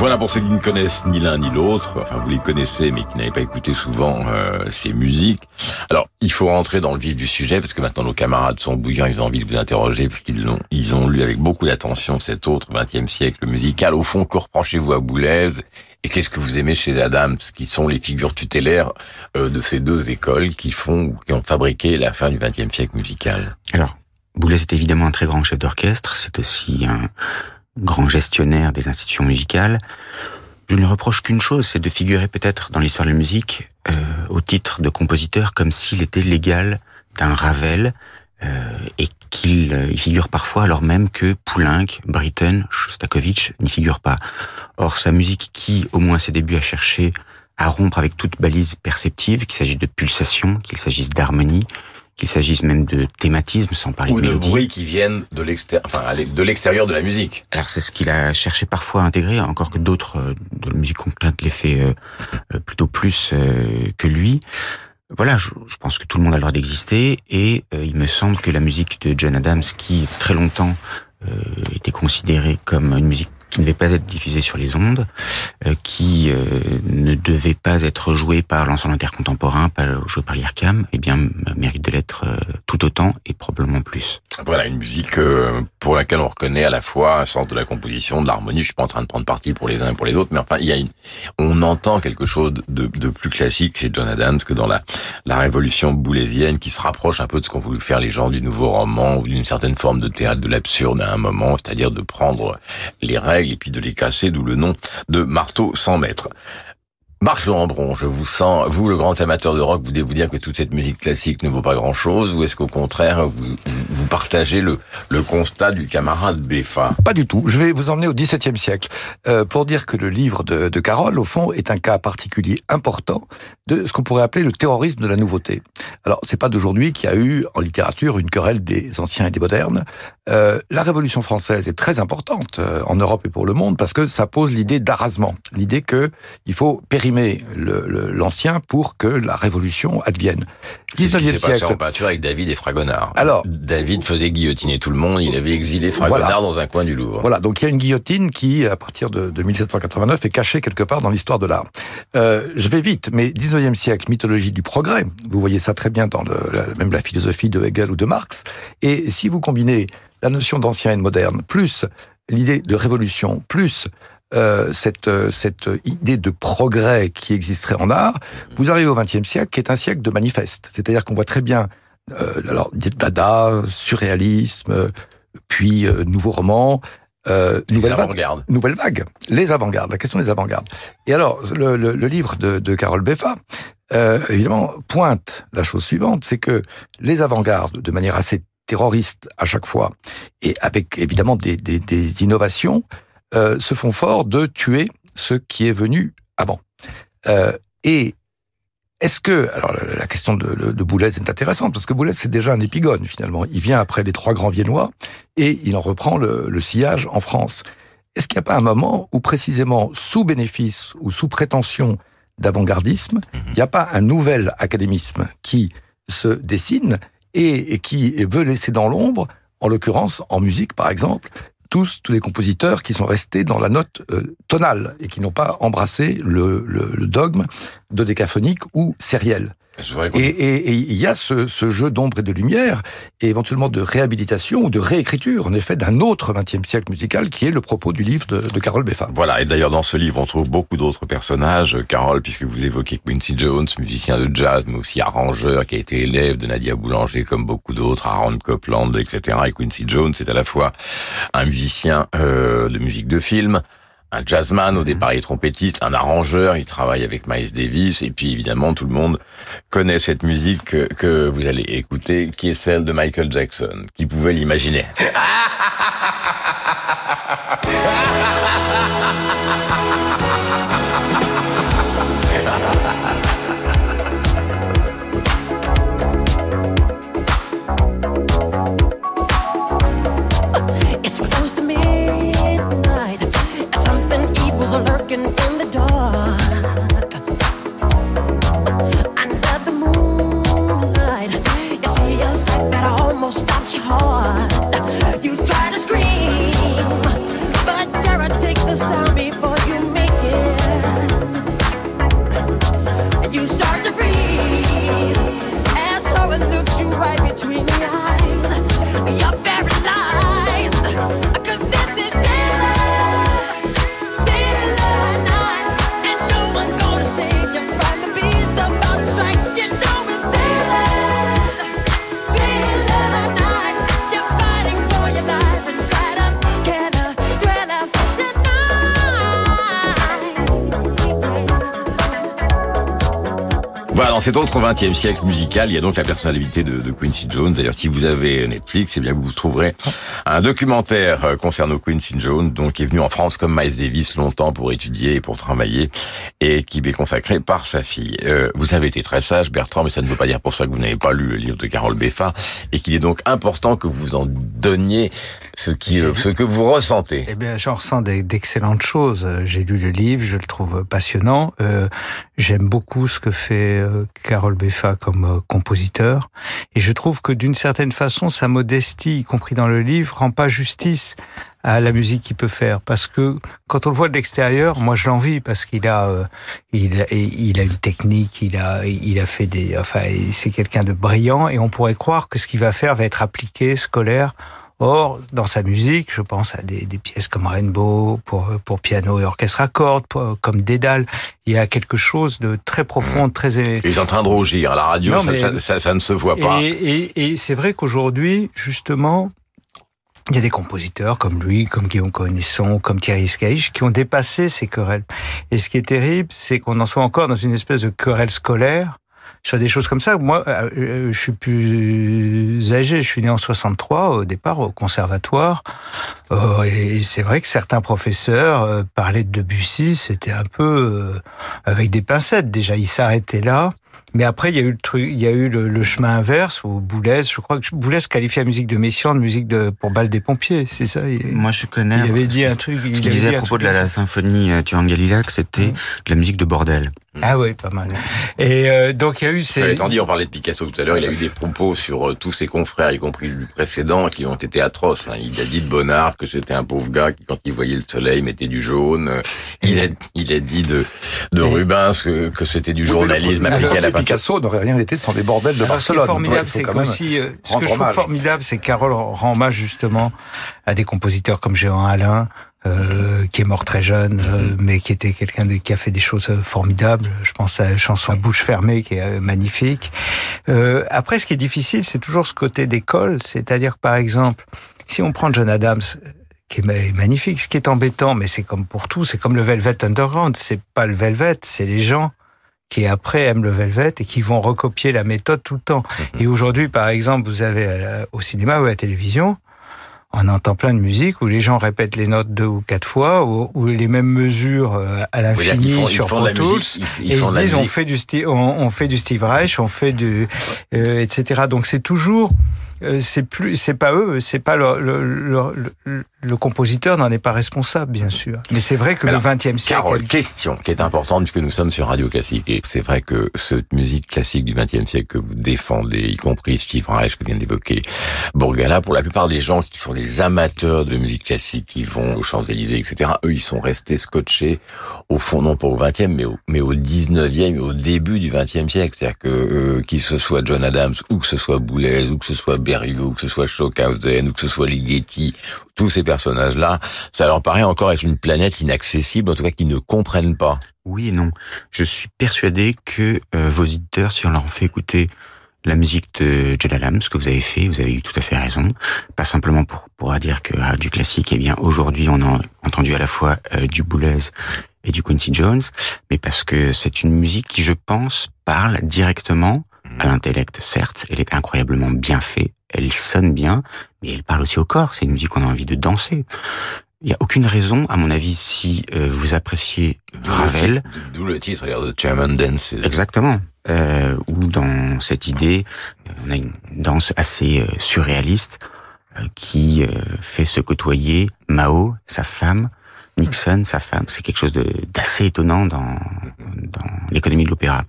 Pour ceux qui ne connaissent ni l'un ni l'autre, enfin vous les connaissez mais qui n'avaient pas écouté souvent euh, ces musiques. Alors il faut rentrer dans le vif du sujet parce que maintenant nos camarades sont bouillants, ils ont envie de vous interroger parce qu'ils l'ont, ils ont lu avec beaucoup d'attention cet autre 20e siècle musical. Au fond, que reprochez-vous à Boulez? Et qu'est-ce que vous aimez chez Adams, qui sont les figures tutélaires euh, de ces deux écoles qui font ou qui ont fabriqué la fin du 20e siècle musical. Alors, Boulez est évidemment un très grand chef d'orchestre, c'est aussi un grand gestionnaire des institutions musicales. Je ne reproche qu'une chose, c'est de figurer peut-être dans l'histoire de la musique euh, au titre de compositeur comme s'il était l'égal d'un Ravel euh, et qu'il euh, figure parfois alors même que Poulenc, Britten, Shostakovich n'y figurent pas. Or, sa musique qui, au moins à ses débuts, a cherché à rompre avec toute balise perceptive, qu'il s'agisse de pulsation, qu'il s'agisse d'harmonie, qu'il s'agisse même de thématisme, sans parler Ou de de bruits qui viennent de l'extérieur, enfin, de l'extérieur de la musique. Alors c'est ce qu'il a cherché parfois à intégrer, encore que d'autres euh, de la musique complète l'aient fait euh, euh, plutôt plus que lui. Voilà, je, pense que tout le monde a le droit d'exister et il me semble que la musique de John Adams, qui très longtemps était considérée comme une musique qui ne devait pas être diffusé sur les ondes, euh, qui euh, ne devait pas être joué par l'ensemble intercontemporain, pas joué par l'IRCAM, eh bien, mérite de l'être euh, tout autant et probablement plus. Voilà, une musique pour laquelle on reconnaît à la fois un sens de la composition, de l'harmonie. Je suis pas en train de prendre parti pour les uns et pour les autres, mais enfin, il y a une, on entend quelque chose de, de plus classique chez John Adams que dans la, la révolution boulésienne qui se rapproche un peu de ce qu'ont voulu faire les gens du nouveau roman ou d'une certaine forme de théâtre de l'absurde à un moment, c'est-à-dire de prendre les règles et puis de les casser, d'où le nom de marteau 100 mètres. Marc Gendron, je vous sens, vous le grand amateur de rock, vous devez vous dire que toute cette musique classique ne vaut pas grand-chose, ou est-ce qu'au contraire, vous, vous partagez le, le constat du camarade Béfa Pas du tout. Je vais vous emmener au XVIIe siècle euh, pour dire que le livre de, de Carole, au fond, est un cas particulier important de ce qu'on pourrait appeler le terrorisme de la nouveauté. Alors, c'est pas d'aujourd'hui qu'il y a eu en littérature une querelle des anciens et des modernes. Euh, la Révolution française est très importante euh, en Europe et pour le monde parce que ça pose l'idée d'arrasement, l'idée que il faut périr l'ancien le, pour que la révolution advienne. 19e siècle. Passé en peinture avec David et Fragonard. Alors, David faisait guillotiner tout le monde, il avait exilé Fragonard dans un coin du Louvre. Voilà, donc il y a une guillotine qui, à partir de, de 1789, est cachée quelque part dans l'histoire de l'art. Euh, je vais vite, mais 19e siècle, mythologie du progrès, vous voyez ça très bien dans le, même la philosophie de Hegel ou de Marx, et si vous combinez la notion d'ancien et de moderne, plus l'idée de révolution, plus euh, cette, euh, cette idée de progrès qui existerait en art, vous arrivez au XXe siècle, qui est un siècle de manifeste. C'est-à-dire qu'on voit très bien, euh, alors Dada, surréalisme, puis euh, nouveau roman, euh, nouvelle, vague, nouvelle vague, les avant-gardes, la question des avant-gardes. Et alors, le, le, le livre de, de Carole Beffa, euh, évidemment, pointe la chose suivante, c'est que les avant-gardes, de manière assez terroriste à chaque fois, et avec évidemment des, des, des innovations, euh, se font fort de tuer ce qui est venu avant. Euh, et est-ce que, alors la question de, de Boulez est intéressante, parce que Boulez c'est déjà un épigone finalement. Il vient après les trois grands viennois et il en reprend le, le sillage en France. Est-ce qu'il n'y a pas un moment où précisément sous bénéfice ou sous prétention d'avant-gardisme, il n'y a pas un nouvel académisme qui se dessine et, et qui veut laisser dans l'ombre, en l'occurrence en musique par exemple, tous, tous les compositeurs qui sont restés dans la note euh, tonale et qui n'ont pas embrassé le, le, le, dogme de décaphonique ou sériel. Et il y a ce, ce jeu d'ombre et de lumière, et éventuellement de réhabilitation ou de réécriture, en effet, d'un autre XXe siècle musical qui est le propos du livre de, de Carole Beffa. Voilà, et d'ailleurs dans ce livre, on trouve beaucoup d'autres personnages. Carole, puisque vous évoquez Quincy Jones, musicien de jazz, mais aussi arrangeur, qui a été élève de Nadia Boulanger, comme beaucoup d'autres, Aaron Copland, etc. Et Quincy Jones, c'est à la fois un musicien euh, de musique de film, un jazzman au départ, il est trompettiste, un arrangeur, il travaille avec Miles Davis, et puis évidemment tout le monde connaît cette musique que, que vous allez écouter, qui est celle de Michael Jackson. Qui pouvait l'imaginer? dans cet autre 20e siècle musical, il y a donc la personnalité de, de Quincy Jones. D'ailleurs, si vous avez Netflix, eh bien vous trouverez un documentaire euh, concernant Quincy Jones, donc qui est venu en France comme Miles Davis longtemps pour étudier et pour travailler, et qui est consacré par sa fille. Euh, vous avez été très sage, Bertrand, mais ça ne veut pas dire pour ça que vous n'avez pas lu le livre de Carole Beffa, et qu'il est donc important que vous en donniez ce qui, euh, ce que vous ressentez. Eh bien, j'en ressens d'excellentes choses. J'ai lu le livre, je le trouve passionnant. Euh, J'aime beaucoup ce que fait Carole Beffa comme euh, compositeur. Et je trouve que d'une certaine façon, sa modestie, y compris dans le livre, rend pas justice à la musique qu'il peut faire. Parce que quand on le voit de l'extérieur, moi je l'envie parce qu'il a, euh, il a une technique, il a, il a fait des, enfin, c'est quelqu'un de brillant et on pourrait croire que ce qu'il va faire va être appliqué, scolaire. Or, dans sa musique, je pense à des, des pièces comme Rainbow pour, pour piano et orchestre à cordes, comme Dédale. Il y a quelque chose de très profond, mmh. très. Il est en train de rougir. À la radio, Non, ça, mais- ça, ça- ça ne se voit pas. Et, et, et c'est vrai qu'aujourd'hui, justement, il y a des compositeurs comme lui, comme Guillaume Conisson, comme Thierry Scaich, qui ont dépassé ces querelles. Et ce qui est terrible, c'est qu'on en soit encore dans une espèce de querelle scolaire sur des choses comme ça. Moi, euh, euh, je suis plus âgé. Je suis né en 63 au départ au conservatoire. Euh, et c'est vrai que certains professeurs parlaient de Debussy. C'était un peu avec des pincettes. Déjà, ils s'arrêtaient là. Mais après, il y a eu le truc, il y a eu le, le chemin inverse où Boulez, je crois que Boulez qualifie la musique de Messiaen de musique de pour balle des pompiers, c'est ça. Il, Moi, je connais. Il avait dit un truc. Ce il qu'il disait à propos de la, la symphonie Turan Galilac, c'était de la musique de bordel. Ah oui, pas mal. Et euh, donc il y a eu ces. Étant dit, on parlait de Picasso tout à l'heure, il a eu des propos sur euh, tous ses confrères, y compris le précédent, qui ont été atroces. hein. Il a dit de Bonnard que c'était un pauvre gars qui, quand il voyait le soleil, mettait du jaune. Euh, Il a, il a dit de, de Rubens que, que c'était du journalisme Oui, appliqué à la. Picasso n'aurait rien été sans les bordels de Alors, ce qui est Barcelone. formidable, Donc, il faut c'est qu'aussi, euh, ce que je trouve hommage. formidable, c'est que Carole rend hommage justement à des compositeurs comme Jean Alain, euh, qui est mort très jeune, euh, mais qui était quelqu'un qui a fait des choses euh, formidables. Je pense à la chanson à bouche fermée, qui est euh, magnifique. Euh, après, ce qui est difficile, c'est toujours ce côté d'école, c'est-à-dire par exemple, si on prend John Adams, qui est ma- magnifique, ce qui est embêtant, mais c'est comme pour tout, c'est comme le Velvet Underground, c'est pas le Velvet, c'est les gens qui après aiment le Velvet et qui vont recopier la méthode tout le temps. Et aujourd'hui, par exemple, vous avez au cinéma ou à la télévision, on entend plein de musique où les gens répètent les notes deux ou quatre fois, ou, ou les mêmes mesures euh, à l'infini sur Pro Tools, et ils se disent on fait du Steve, on, on fait du Steve Reich, on fait du, euh, etc. Donc c'est toujours, c'est plus, c'est pas eux, c'est pas le, le, le, le- le compositeur n'en est pas responsable, bien sûr. Mais c'est vrai que Alors, le XXe siècle, Carole, question qui est importante puisque nous sommes sur Radio Classique et c'est vrai que cette musique classique du XXe siècle que vous défendez, y compris Steve Reich que vient d'évoquer Bourgala, pour la plupart des gens qui sont des amateurs de musique classique, qui vont aux Champs-Élysées, etc., eux, ils sont restés scotchés au fond, non pas au XXe, mais au, mais au XIXe, au début du XXe siècle. C'est-à-dire que, euh, qu'il se soit John Adams, ou que ce soit Boulez, ou que ce soit Ou que ce soit Stockhausen, ou que ce soit Ligeti, tous ces personnages-là, ça leur paraît encore être une planète inaccessible, en tout cas qu'ils ne comprennent pas. Oui et non. Je suis persuadé que euh, vos éditeurs, si on leur fait écouter la musique de Adams, ce que vous avez fait, vous avez eu tout à fait raison. Pas simplement pour, pour dire que ah, du classique, eh bien aujourd'hui on a entendu à la fois euh, du Boulez et du Quincy Jones, mais parce que c'est une musique qui, je pense, parle directement à l'intellect, certes, elle est incroyablement bien faite, elle sonne bien, mais elle parle aussi au corps, c'est une musique qu'on a envie de danser. Il n'y a aucune raison, à mon avis, si euh, vous appréciez Ravel, D'où le titre, d'ailleurs, de Chairman Dance. Exactement. Euh, où dans cette idée, euh, on a une danse assez euh, surréaliste euh, qui euh, fait se côtoyer Mao, sa femme, Nixon, sa femme. C'est quelque chose d'assez étonnant dans, dans l'économie de l'opéra.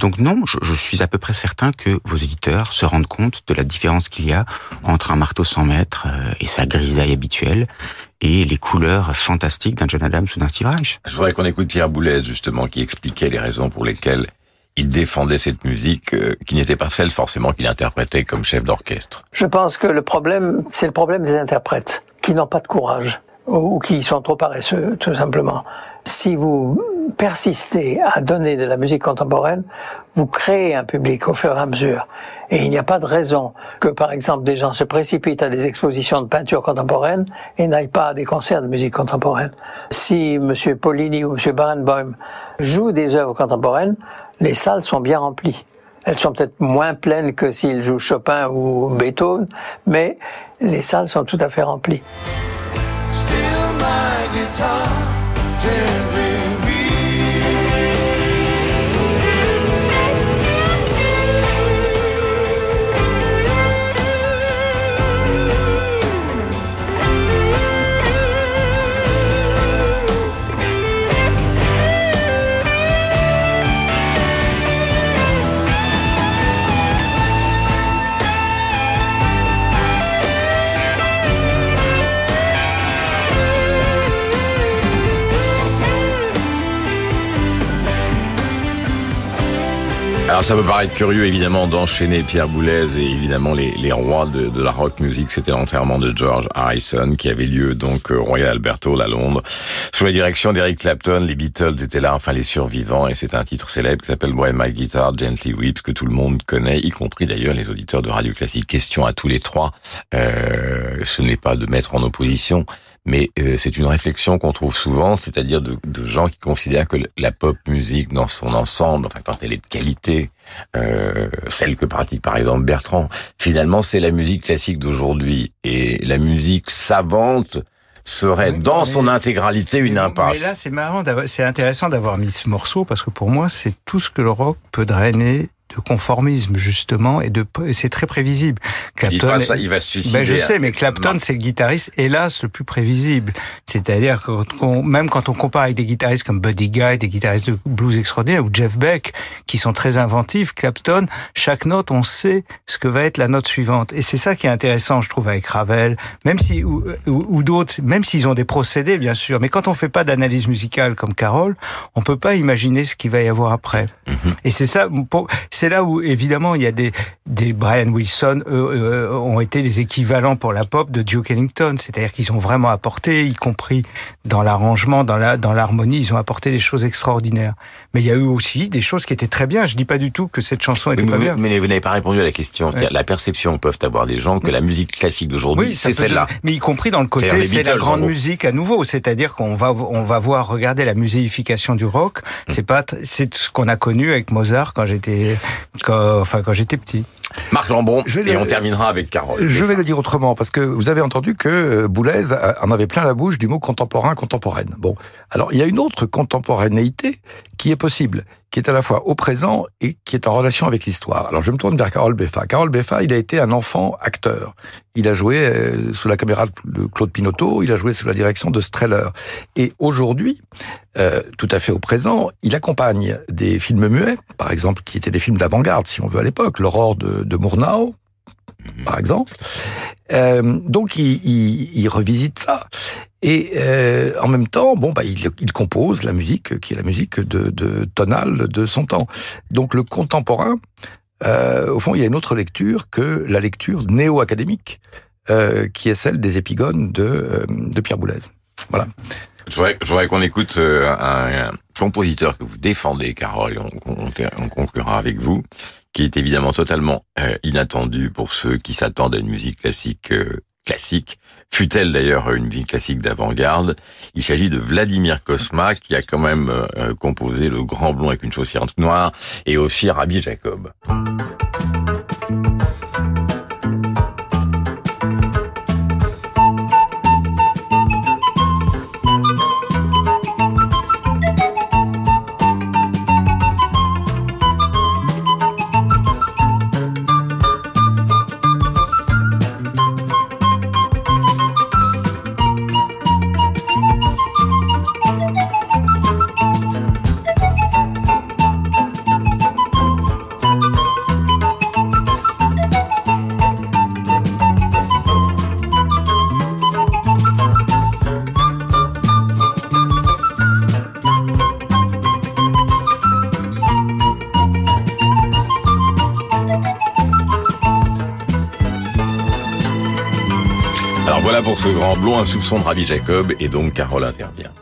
Donc non, je, je suis à peu près certain que vos éditeurs se rendent compte de la différence qu'il y a entre un marteau 100 mètres euh, et sa grisaille habituelle et les couleurs fantastiques d'un John Adams ou d'un Steve Reich. Je voudrais qu'on écoute Pierre Boulez, justement, qui expliquait les raisons pour lesquelles il défendait cette musique, euh, qui n'était pas celle forcément qu'il interprétait comme chef d'orchestre. Je pense que le problème, c'est le problème des interprètes qui n'ont pas de courage ou ou qui sont trop paresseux, tout simplement. Si vous persistez à donner de la musique contemporaine, vous créez un public au fur et à mesure. Et il n'y a pas de raison que, par exemple, des gens se précipitent à des expositions de peinture contemporaine et n'aillent pas à des concerts de musique contemporaine. Si M. Paulini ou M. Barenboim jouent des œuvres contemporaines, les salles sont bien remplies. Elles sont peut-être moins pleines que s'ils jouent Chopin ou Beethoven, mais les salles sont tout à fait remplies. Still my guitar gently Alors ça peut paraître curieux évidemment d'enchaîner Pierre Boulez et évidemment les, les rois de, la rock music. C'était l'enterrement de George Harrison qui avait lieu donc au Royal Albert Hall à Londres. Sous la direction d'Eric Clapton, les Beatles étaient là, enfin les survivants, et c'est un titre célèbre qui s'appelle Boy My Guitar Gently Weeps que tout le monde connaît, y compris d'ailleurs les auditeurs de Radio Classique. Question à tous les trois. Euh, ce n'est pas de mettre en opposition mais euh, c'est une réflexion qu'on trouve souvent, c'est-à-dire de, de, gens qui considèrent que la pop musique dans son ensemble, enfin quand elle est de qualité, euh, celle que pratique par exemple Bertrand, finalement c'est la musique classique d'aujourd'hui et la musique savante serait dans son intégralité une impasse. Mais là, c'est marrant, c'est intéressant d'avoir mis ce morceau parce que pour moi, c'est tout ce que le rock peut drainer de conformisme justement et de c'est très prévisible. Clapton, il, ça, il va se suicider. Ben je sais, mais Clapton c'est le guitariste hélas le plus prévisible. C'est-à-dire que même quand on compare avec des guitaristes comme Buddy Guy, des guitaristes de blues extraordinaires ou Jeff Beck qui sont très inventifs, Clapton, chaque note on sait ce que va être la note suivante et c'est ça qui est intéressant je trouve avec Ravel, même si ou, ou, ou d'autres, même s'ils ont des procédés bien sûr, mais quand on fait pas d'analyse musicale comme Carole, on peut pas imaginer ce qu'il va y avoir après. Mm -hmm. Et c'est ça c'est là où évidemment il y a des, des Brian Wilson eux, euh, ont été les équivalents pour la pop de Duke Ellington, c'est-à-dire qu'ils ont vraiment apporté, y compris dans l'arrangement, dans la dans l'harmonie, ils ont apporté des choses extraordinaires. Mais il y a eu aussi des choses qui étaient très bien. Je dis pas du tout que cette chanson était mais pas vous, bien. Mais vous n'avez pas répondu à la question. Ouais. La perception peuvent avoir les gens que la musique classique d'aujourd'hui, oui, c'est celle-là. Mais y compris dans le côté, c'est la grande musique à nouveau. C'est-à-dire qu'on va on va voir regarder la muséification du rock. Hum. C'est pas c'est ce qu'on a connu avec Mozart quand j'étais quand, enfin quand j'étais petit. Marc Lambron, et le... on terminera avec Carole. Je vais le dire autrement, parce que vous avez entendu que Boulez en avait plein la bouche du mot contemporain, contemporaine. Bon, alors il y a une autre contemporanéité qui est possible, qui est à la fois au présent et qui est en relation avec l'histoire. Alors je me tourne vers Carole Beffa. Carole Beffa, il a été un enfant acteur. Il a joué euh, sous la caméra de Claude Pinotto, il a joué sous la direction de Streller. Et aujourd'hui, euh, tout à fait au présent, il accompagne des films muets, par exemple, qui étaient des films d'avant-garde, si on veut à l'époque, l'aurore de, de Murnau, par exemple. Euh, donc il, revisite ça. Et euh, en même temps, bon, bah, il, compose la musique qui est la musique de, de tonale de son temps. Donc le contemporain, euh, au fond, il y a une autre lecture que la lecture néo-académique, qui est celle des épigones de, Pierre Boulez. Voilà. Je voudrais, qu'on écoute un, compositeur que vous défendez, Carole, on conclura avec vous, qui est évidemment totalement euh, inattendu pour ceux qui s'attendent à une musique classique euh, classique, fut-elle d'ailleurs une musique classique d'avant-garde. Il s'agit de Vladimir Kosma, qui a quand même euh, composé Le Grand Blond avec une chaussure noire, et aussi Rabbi Jacob. Pour ce grand blond, un soupçon de Rabbi Jacob, et donc Carole intervient.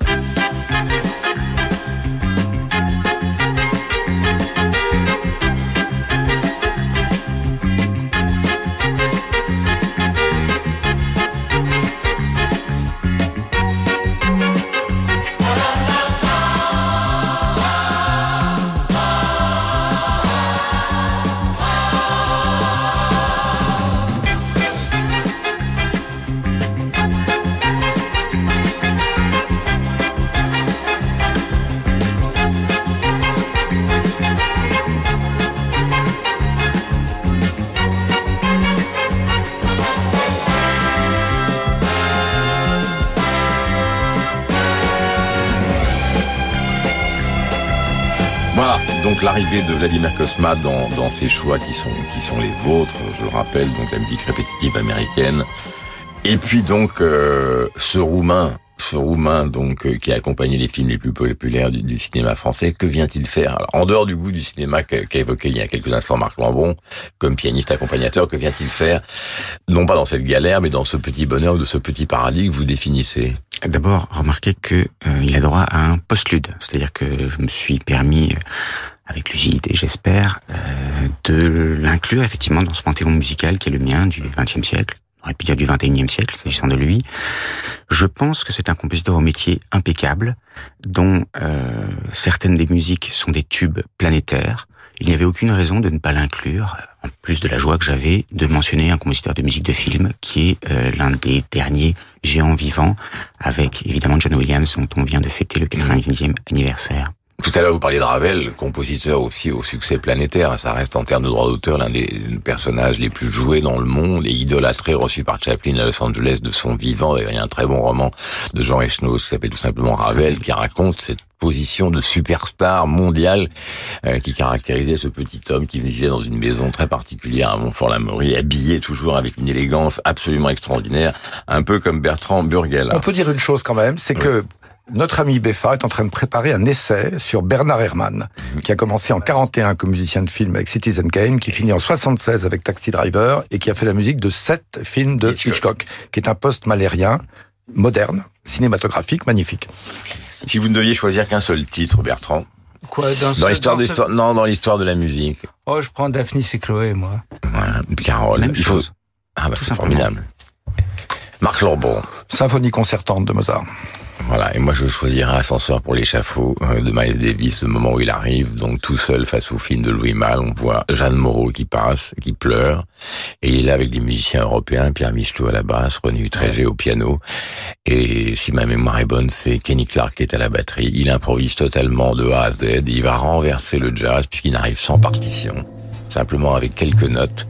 L'arrivée de Vladimir Kosma dans, dans ces choix qui sont, qui sont les vôtres, je le rappelle, donc la musique répétitive américaine. Et puis donc euh, ce roumain ce roumain donc euh, qui a accompagné les films les plus populaires du, cinéma français, que vient-il faire? Alors, En dehors du goût du cinéma qu'a évoqué il y a quelques instants Marc Lambron, comme pianiste accompagnateur, que vient-il faire? Non pas dans cette galère, mais dans ce petit bonheur ou de ce petit paradis que vous définissez. D'abord, remarquez que euh, a droit à un postlude, c'est-à-dire que je me suis permis, avec lucidité, j'espère, euh, de l'inclure effectivement dans ce panthéon musical qui est le mien du XXe siècle. On aurait pu dire du XXIe siècle, s'agissant de lui. Je pense que c'est un compositeur au métier impeccable, dont euh, certaines des musiques sont des tubes planétaires. Il n'y avait aucune raison de ne pas l'inclure, en plus de la joie que j'avais de mentionner un compositeur de musique de film qui est euh, l'un des derniers géants vivants, avec évidemment John Williams dont on vient de fêter le 90e anniversaire. Tout à l'heure, vous parliez de Ravel, compositeur aussi au succès planétaire. Ça reste en termes de droit d'auteur l'un des personnages les plus joués dans le monde et idolâtré, reçu par Chaplin à Los Angeles de son vivant. D'ailleurs, il y a un très bon roman de Jean Echnoz qui s'appelle tout simplement Ravel, qui raconte cette position de superstar mondiale euh, qui caractérisait ce petit homme qui vivait dans une maison très particulière à Montfort-la-Maurie, habillé toujours avec une élégance absolument extraordinaire, un peu comme Bertrand Burgel. On peut dire une chose quand même, c'est que notre ami Beffa est en train de préparer un essai sur Bernard Herrmann, qui a commencé en 41 comme musicien de film avec Citizen Kane, qui finit en 76 avec Taxi Driver et qui a fait la musique de sept films de Hitchcock, qui est un post-malérien moderne, cinématographique, magnifique. Si vous ne deviez choisir qu'un seul titre, Bertrand, Quoi, dans, l'histoire de ce- non, dans l'histoire de la musique. Oh, je prends Daphnis et Chloé, moi. Voilà, Carole, Même il faut. chose. Ah bah c'est formidable. Marc Lambron. Symphonie concertante de Mozart. Voilà, et moi je choisirais Ascenseur pour l'échafaud euh, de Miles Davis, le moment où il arrive, donc tout seul face au film de Louis Malle, on voit Jeanne Moreau qui passe, qui pleure, et il est là avec des musiciens européens, Pierre Michelot à la basse, René Utrégé au piano, et si ma mémoire est bonne, c'est Kenny Clark qui est à la batterie, il improvise totalement de A à Z, et il va renverser le jazz puisqu'il arrive sans partition, simplement avec quelques notes,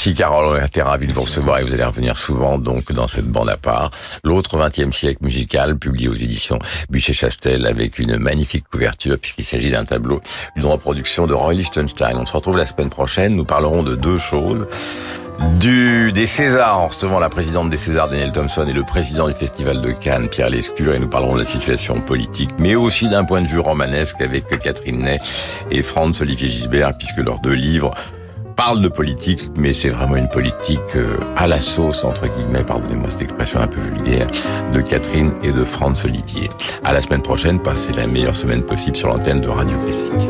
Merci Carole, on était ravis de vous recevoir et vous allez revenir souvent donc dans cette bande à part. L'autre 20e siècle musical, publié aux éditions Buchet-Chastel avec une magnifique couverture puisqu'il s'agit d'un tableau d'une reproduction de Roy Lichtenstein. On se retrouve la semaine prochaine, nous parlerons de deux choses. Du, des Césars, en recevant la présidente des Césars, Daniel Thompson, et le président du Festival de Cannes, Pierre Lescure, et nous parlerons de la situation politique, mais aussi d'un point de vue romanesque avec Catherine Ney et Franz Olivier Gisbert, puisque leurs deux livres parlent de politique, mais c'est vraiment une politique euh, à la sauce, entre guillemets, pardonnez-moi cette expression un peu vulgaire, de Catherine et de Franz Olivier. À la semaine prochaine, passez la meilleure semaine possible sur l'antenne de Radio Classique.